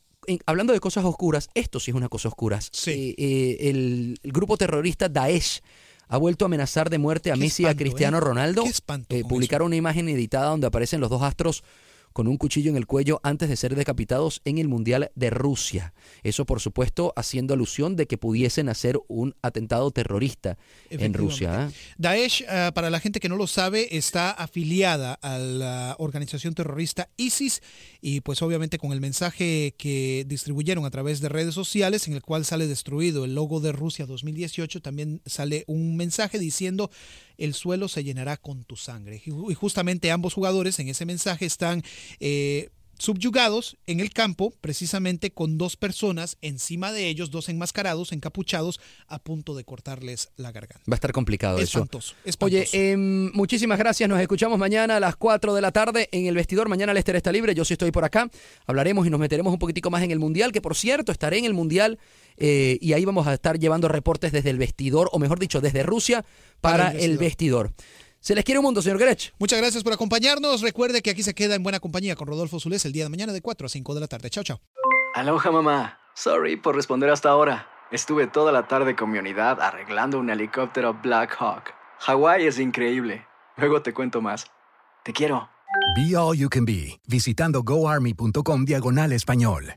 hablando de cosas oscuras, esto sí es una cosa oscura. Eh, eh, el, el grupo terrorista Daesh ha vuelto a amenazar de muerte a Messi y a Cristiano. Ronaldo. Qué espanto publicaron una imagen editada donde aparecen los dos astros con un cuchillo en el cuello antes de ser decapitados en el Mundial de Rusia. Eso, por supuesto, haciendo alusión de que pudiesen hacer un atentado terrorista en Rusia. ¿eh? Daesh, ah, para la gente que no lo sabe, está afiliada a la organización terrorista ISIS y pues obviamente con el mensaje que distribuyeron a través de redes sociales en el cual sale destruido el logo de Rusia 2018, también sale un mensaje diciendo el suelo se llenará con tu sangre. Y justamente ambos jugadores en ese mensaje están... eh, subyugados en el campo, precisamente con dos personas encima de ellos, dos enmascarados, encapuchados, a punto de cortarles la garganta. Va a estar complicado Espantoso, eso. Oye, em, muchísimas gracias. Nos escuchamos mañana a las 4 de la tarde en el vestidor. Mañana Lester está libre. Yo sí estoy por acá. Hablaremos y nos meteremos un poquitico más en el Mundial, que por cierto estaré en el Mundial eh, y ahí vamos a estar llevando reportes desde el vestidor, o mejor dicho, desde Rusia para, Para el el vestidor. Se les quiere un mundo, señor Grech. Muchas gracias por acompañarnos. Recuerde que aquí se queda en buena compañía con Rodolfo Zulés el día de mañana de 4 a 5 de la tarde. Chao, chao. Aloha mamá. Sorry por responder hasta ahora. Estuve toda la tarde con mi unidad arreglando un helicóptero Black Hawk. Hawái es increíble. Luego te cuento más. Te quiero. Be All You Can Be, visitando goarmy.com diagonal español.